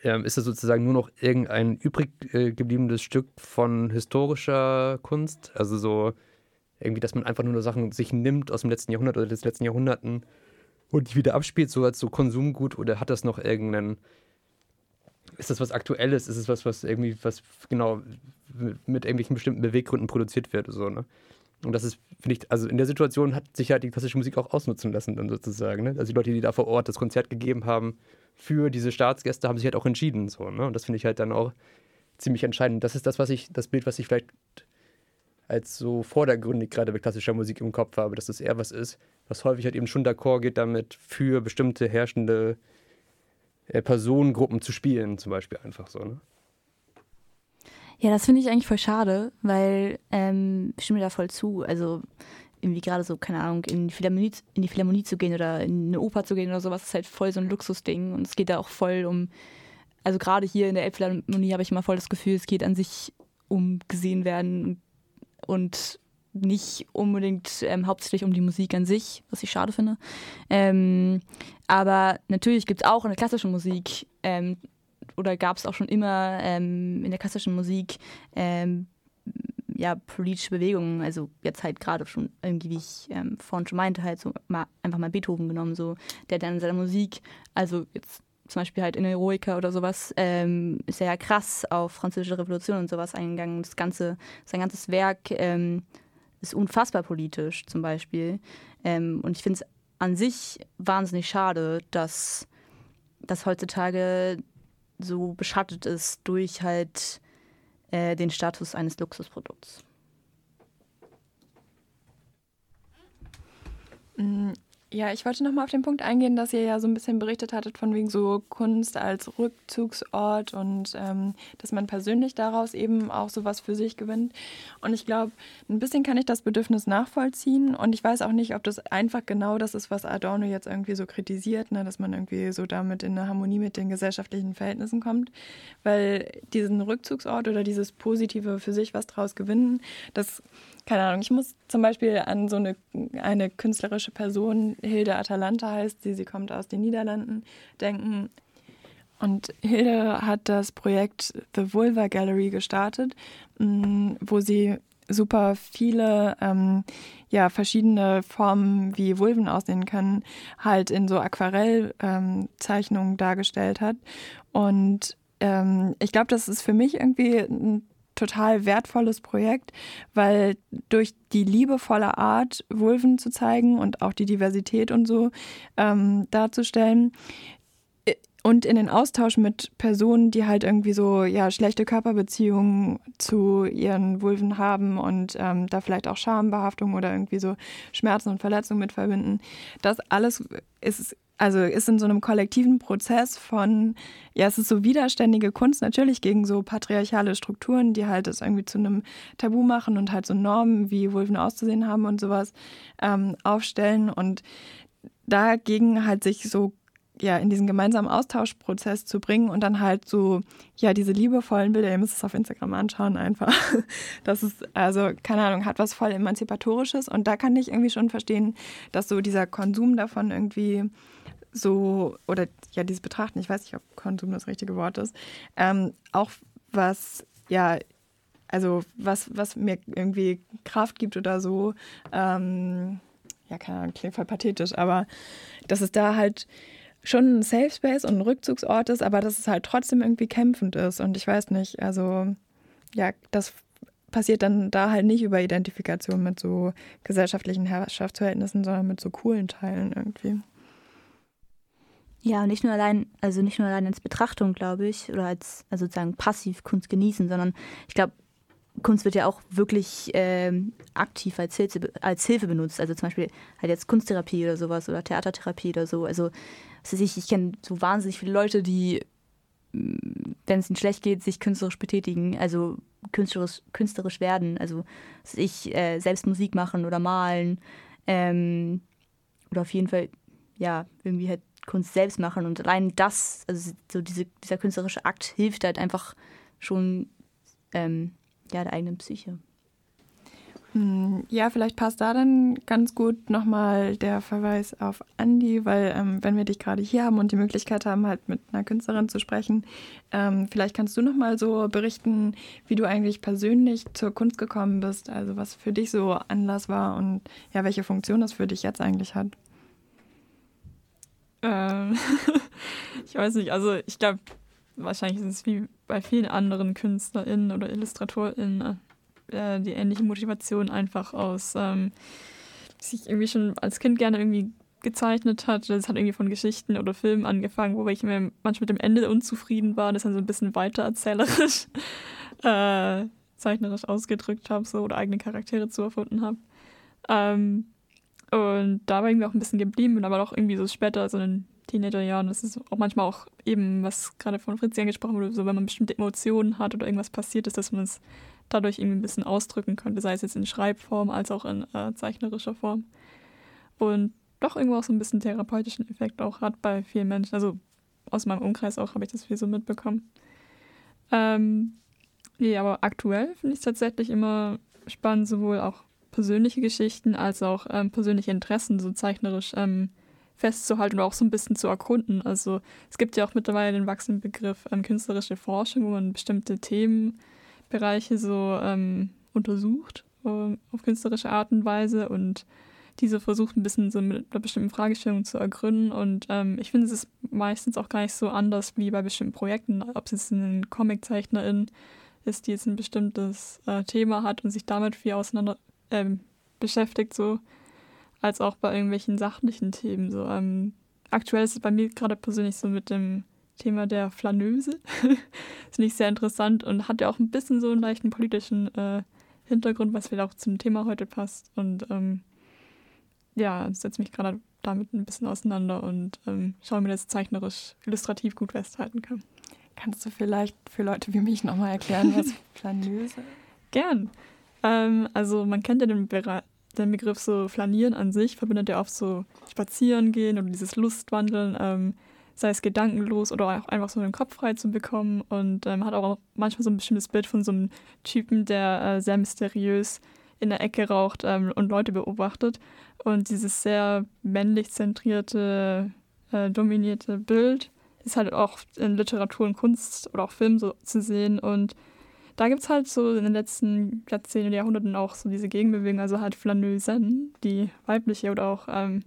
ähm, ist es sozusagen nur noch irgendein übrig äh, gebliebenes Stück von historischer Kunst? Also so irgendwie, dass man einfach nur Sachen sich nimmt aus dem letzten Jahrhundert oder des letzten Jahrhunderten und die wieder abspielt, so als so Konsumgut oder hat das noch irgendeinen. Ist das was Aktuelles? Ist es was, was irgendwie, was genau mit irgendwelchen bestimmten Beweggründen produziert wird? So, ne? Und das ist, finde ich, also in der Situation hat sich halt die klassische Musik auch ausnutzen lassen, dann sozusagen. Ne? Also die Leute, die da vor Ort das Konzert gegeben haben für diese Staatsgäste, haben sich halt auch entschieden. So, ne? Und das finde ich halt dann auch ziemlich entscheidend. Das ist das, was ich, das Bild, was ich vielleicht als so vordergründig gerade bei klassischer Musik im Kopf habe, dass das eher was ist, was häufig halt eben schon d'accord geht damit, für bestimmte herrschende äh, Personengruppen zu spielen, zum Beispiel einfach so, ne?
Ja, das finde ich eigentlich voll schade, weil ähm, ich stimme da voll zu. Also irgendwie gerade so, keine Ahnung, in die, Philharmonie, in die Philharmonie zu gehen oder in eine Oper zu gehen oder sowas, ist halt voll so ein Luxusding. Und es geht da auch voll um, also gerade hier in der Elbphilharmonie habe ich immer voll das Gefühl, es geht an sich um gesehen werden und nicht unbedingt ähm, hauptsächlich um die Musik an sich, was ich schade finde. Ähm, aber natürlich gibt es auch in der klassischen Musik ähm, oder gab es auch schon immer ähm, in der klassischen Musik ähm, ja, politische Bewegungen, also jetzt halt gerade schon irgendwie, wie ich ähm, vorhin schon meinte, halt so mal, einfach mal Beethoven genommen, so, der dann in seiner Musik, also jetzt zum Beispiel halt in Eroica oder sowas, ähm, ist er ja krass auf französische Revolution und sowas eingegangen. Das ganze, sein ganzes Werk ähm, ist unfassbar politisch zum Beispiel. Ähm, und ich finde es an sich wahnsinnig schade, dass das heutzutage so beschattet ist durch halt äh, den Status eines Luxusprodukts.
Ja, ich wollte nochmal auf den Punkt eingehen, dass ihr ja so ein bisschen berichtet hattet von wegen so Kunst als Rückzugsort und ähm, dass man persönlich daraus eben auch sowas für sich gewinnt. Und ich glaube, ein bisschen kann ich das Bedürfnis nachvollziehen und ich weiß auch nicht, ob das einfach genau das ist, was Adorno jetzt irgendwie so kritisiert, ne, dass man irgendwie so damit in eine Harmonie mit den gesellschaftlichen Verhältnissen kommt, weil diesen Rückzugsort oder dieses Positive für sich was draus gewinnen, das keine Ahnung, ich muss zum Beispiel an so eine, eine künstlerische Person, Hilde Atalanta heißt sie, sie kommt aus den Niederlanden, denken. Und Hilde hat das Projekt The Vulva Gallery gestartet, mm, wo sie super viele ähm, ja, Formen, wie Vulven aussehen können, halt in so Aquarellzeichnungen ähm, dargestellt hat. Und ähm, ich glaube, das ist für mich irgendwie ein total wertvolles Projekt, weil durch die liebevolle Art, Vulven zu zeigen und auch die Diversität und so ähm, darzustellen, äh, und in den Austausch mit Personen, die halt irgendwie so ja schlechte Körperbeziehungen zu ihren Vulven haben und ähm, da vielleicht auch Schambehaftung oder irgendwie so Schmerzen und Verletzungen mit verbinden. Das alles ist also ist in so einem kollektiven Prozess von, ja, es ist so widerständige Kunst natürlich gegen so patriarchale Strukturen, die halt es irgendwie zu einem Tabu machen und halt so Normen, wie Vulven auszusehen haben und sowas ähm, aufstellen und dagegen halt sich so ja, in diesen gemeinsamen Austauschprozess zu bringen und dann halt so, ja, diese liebevollen Bilder, ihr müsst es auf Instagram anschauen einfach. Das ist, also, keine Ahnung, hat was voll Emanzipatorisches und da kann ich irgendwie schon verstehen, dass so dieser Konsum davon irgendwie so, oder ja, dieses Betrachten, ich weiß nicht, ob Konsum das richtige Wort ist, ähm, auch was, ja, also was, was mir irgendwie Kraft gibt oder so, ähm, ja, keine Ahnung, klingt voll pathetisch, aber dass es da halt schon ein Safe Space und ein Rückzugsort ist, aber dass es halt trotzdem irgendwie kämpfend ist. Und ich weiß nicht, also ja, das passiert dann da halt nicht über Identifikation mit so gesellschaftlichen Herrschaftsverhältnissen, sondern mit so coolen Teilen irgendwie.
Ja, nicht nur allein, also nicht nur allein als Betrachtung, glaube ich, oder als also sozusagen passiv Kunst genießen, sondern ich glaube, Kunst wird ja auch wirklich ähm, aktiv als Hilfe, als Hilfe benutzt. Also zum Beispiel halt jetzt Kunsttherapie oder sowas oder Theatertherapie oder so. Also ich, ich kenne so wahnsinnig viele Leute, die, mm, wenn es ihnen schlecht geht, sich künstlerisch betätigen, also künstlerisch, künstlerisch werden. Also ich äh, selbst Musik machen oder malen. Ähm, oder auf jeden Fall, ja, irgendwie halt Kunst selbst machen. Und allein das, also so diese, dieser künstlerische Akt hilft halt einfach schon ähm, ja, der eigenen Psyche.
Hm, ja, vielleicht passt da dann ganz gut nochmal der Verweis auf Andi, weil ähm, wenn wir dich gerade hier haben und die Möglichkeit haben, halt mit einer Künstlerin zu sprechen, ähm, vielleicht kannst du nochmal so berichten, wie du eigentlich persönlich zur Kunst gekommen bist, also was für dich so Anlass war und ja, welche Funktion das für dich jetzt eigentlich hat.
Ähm, ich weiß nicht, also ich glaube, wahrscheinlich ist es wie bei vielen anderen KünstlerInnen oder IllustratorInnen äh, die ähnliche Motivation einfach aus, ähm, sich irgendwie schon als Kind gerne irgendwie gezeichnet hat. Das hat irgendwie von Geschichten oder Filmen angefangen, wo ich mir manchmal mit dem Ende unzufrieden war, das dann so ein bisschen weiter erzählerisch, äh, zeichnerisch ausgedrückt habe so, oder eigene Charaktere zu erfunden habe. Ähm, und da war irgendwie auch ein bisschen geblieben und aber auch irgendwie so später, so in den Teenagerjahren, das ist auch manchmal auch eben, was gerade von Fritzi angesprochen wurde, so wenn man bestimmte Emotionen hat oder irgendwas passiert ist, dass man es dadurch irgendwie ein bisschen ausdrücken könnte, sei es jetzt in Schreibform als auch in äh, zeichnerischer Form. Und doch irgendwo auch so ein bisschen therapeutischen Effekt auch hat bei vielen Menschen. Also aus meinem Umkreis auch habe ich das viel so mitbekommen. Ähm, nee, aber aktuell finde ich es tatsächlich immer spannend, sowohl auch persönliche Geschichten als auch ähm, persönliche Interessen so zeichnerisch ähm, festzuhalten oder auch so ein bisschen zu erkunden. Also es gibt ja auch mittlerweile den wachsenden Begriff ähm, künstlerische Forschung, wo man bestimmte Themenbereiche so ähm, untersucht äh, auf künstlerische Art und Weise und diese versucht ein bisschen so mit einer bestimmten Fragestellung zu ergründen. Und ähm, ich finde, es ist meistens auch gar nicht so anders wie bei bestimmten Projekten, ob es jetzt eine Comiczeichnerin ist, die jetzt ein bestimmtes äh, Thema hat und sich damit viel auseinander ähm, beschäftigt, so, als auch bei irgendwelchen sachlichen Themen. So, ähm, aktuell ist es bei mir gerade persönlich so mit dem Thema der Flaneuse. das finde ich sehr interessant und hat ja auch ein bisschen so einen leichten politischen äh, Hintergrund, was vielleicht auch zum Thema heute passt. Und ähm, ja, setze mich gerade damit ein bisschen auseinander und ähm, schaue mir das zeichnerisch illustrativ gut festhalten kann.
Kannst du vielleicht für Leute wie mich nochmal erklären, was Flaneuse ist?
Gern. Ähm, also man kennt ja den, Be den, Begriff so Flanieren an sich, verbindet ja oft so Spazieren gehen oder dieses Lustwandeln, ähm, sei es gedankenlos oder auch einfach so den Kopf frei zu bekommen und ähm, hat auch manchmal so ein bestimmtes Bild von so einem Typen, der äh, sehr mysteriös in der Ecke raucht ähm, und Leute beobachtet. Und dieses sehr männlich zentrierte, äh, dominierte Bild ist halt auch in Literatur und Kunst oder auch Film so zu sehen und da gibt es halt so in den letzten Jahrzehnten, Jahrhunderten auch so diese Gegenbewegung, also halt Flaneusen, die weibliche oder auch ähm,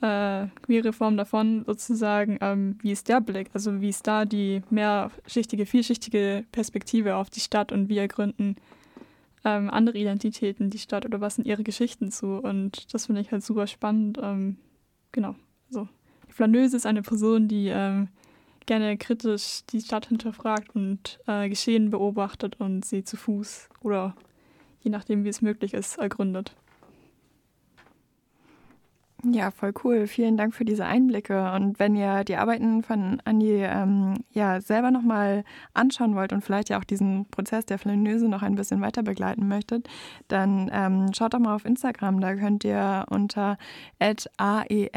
äh, queere Form davon sozusagen, ähm, wie ist der Blick, also wie ist da die mehrschichtige, vielschichtige Perspektive auf die Stadt und wie ergründen ähm, andere Identitäten die Stadt oder was sind ihre Geschichten zu und das finde ich halt super spannend. Ähm, genau, also Flaneuse ist eine Person, die ähm, gerne kritisch die Stadt hinterfragt und äh, Geschehen beobachtet und sie zu Fuß oder je nachdem, wie es möglich ist, ergründet.
Ja, voll cool. Vielen Dank für diese Einblicke. Und wenn ihr die Arbeiten von Andi ähm, ja selber nochmal anschauen wollt und vielleicht ja auch diesen Prozess der Flanöse noch ein bisschen weiter begleiten möchtet, dann ähm, schaut doch mal auf Instagram. Da könnt ihr unter aendie.w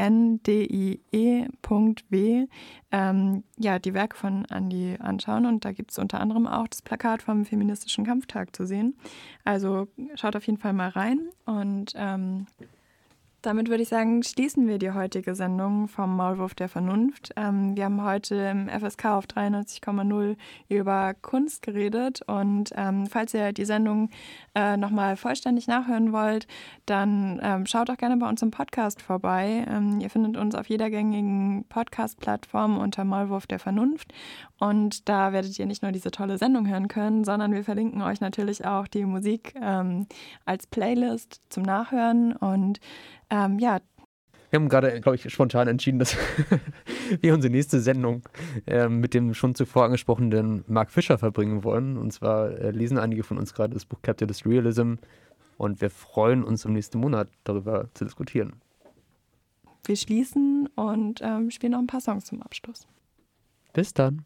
ähm, ja, die Werke von Andi anschauen. Und da gibt es unter anderem auch das Plakat vom Feministischen Kampftag zu sehen. Also schaut auf jeden Fall mal rein und ähm, damit würde ich sagen, schließen wir die heutige Sendung vom Maulwurf der Vernunft. Ähm, wir haben heute im FSK auf 93,0 über Kunst geredet und ähm, falls ihr die Sendung äh, nochmal vollständig nachhören wollt, dann ähm, schaut auch gerne bei uns im Podcast vorbei. Ähm, ihr findet uns auf jeder gängigen Podcast-Plattform unter Maulwurf der Vernunft und da werdet ihr nicht nur diese tolle Sendung hören können, sondern wir verlinken euch natürlich auch die Musik ähm, als Playlist zum Nachhören und ähm, ja.
Wir haben gerade, glaube ich, spontan entschieden, dass wir unsere nächste Sendung äh, mit dem schon zuvor angesprochenen Mark Fischer verbringen wollen. Und zwar äh, lesen einige von uns gerade das Buch Capitalist Realism und wir freuen uns im nächsten Monat darüber zu diskutieren.
Wir schließen und ähm, spielen noch ein paar Songs zum Abschluss.
Bis dann.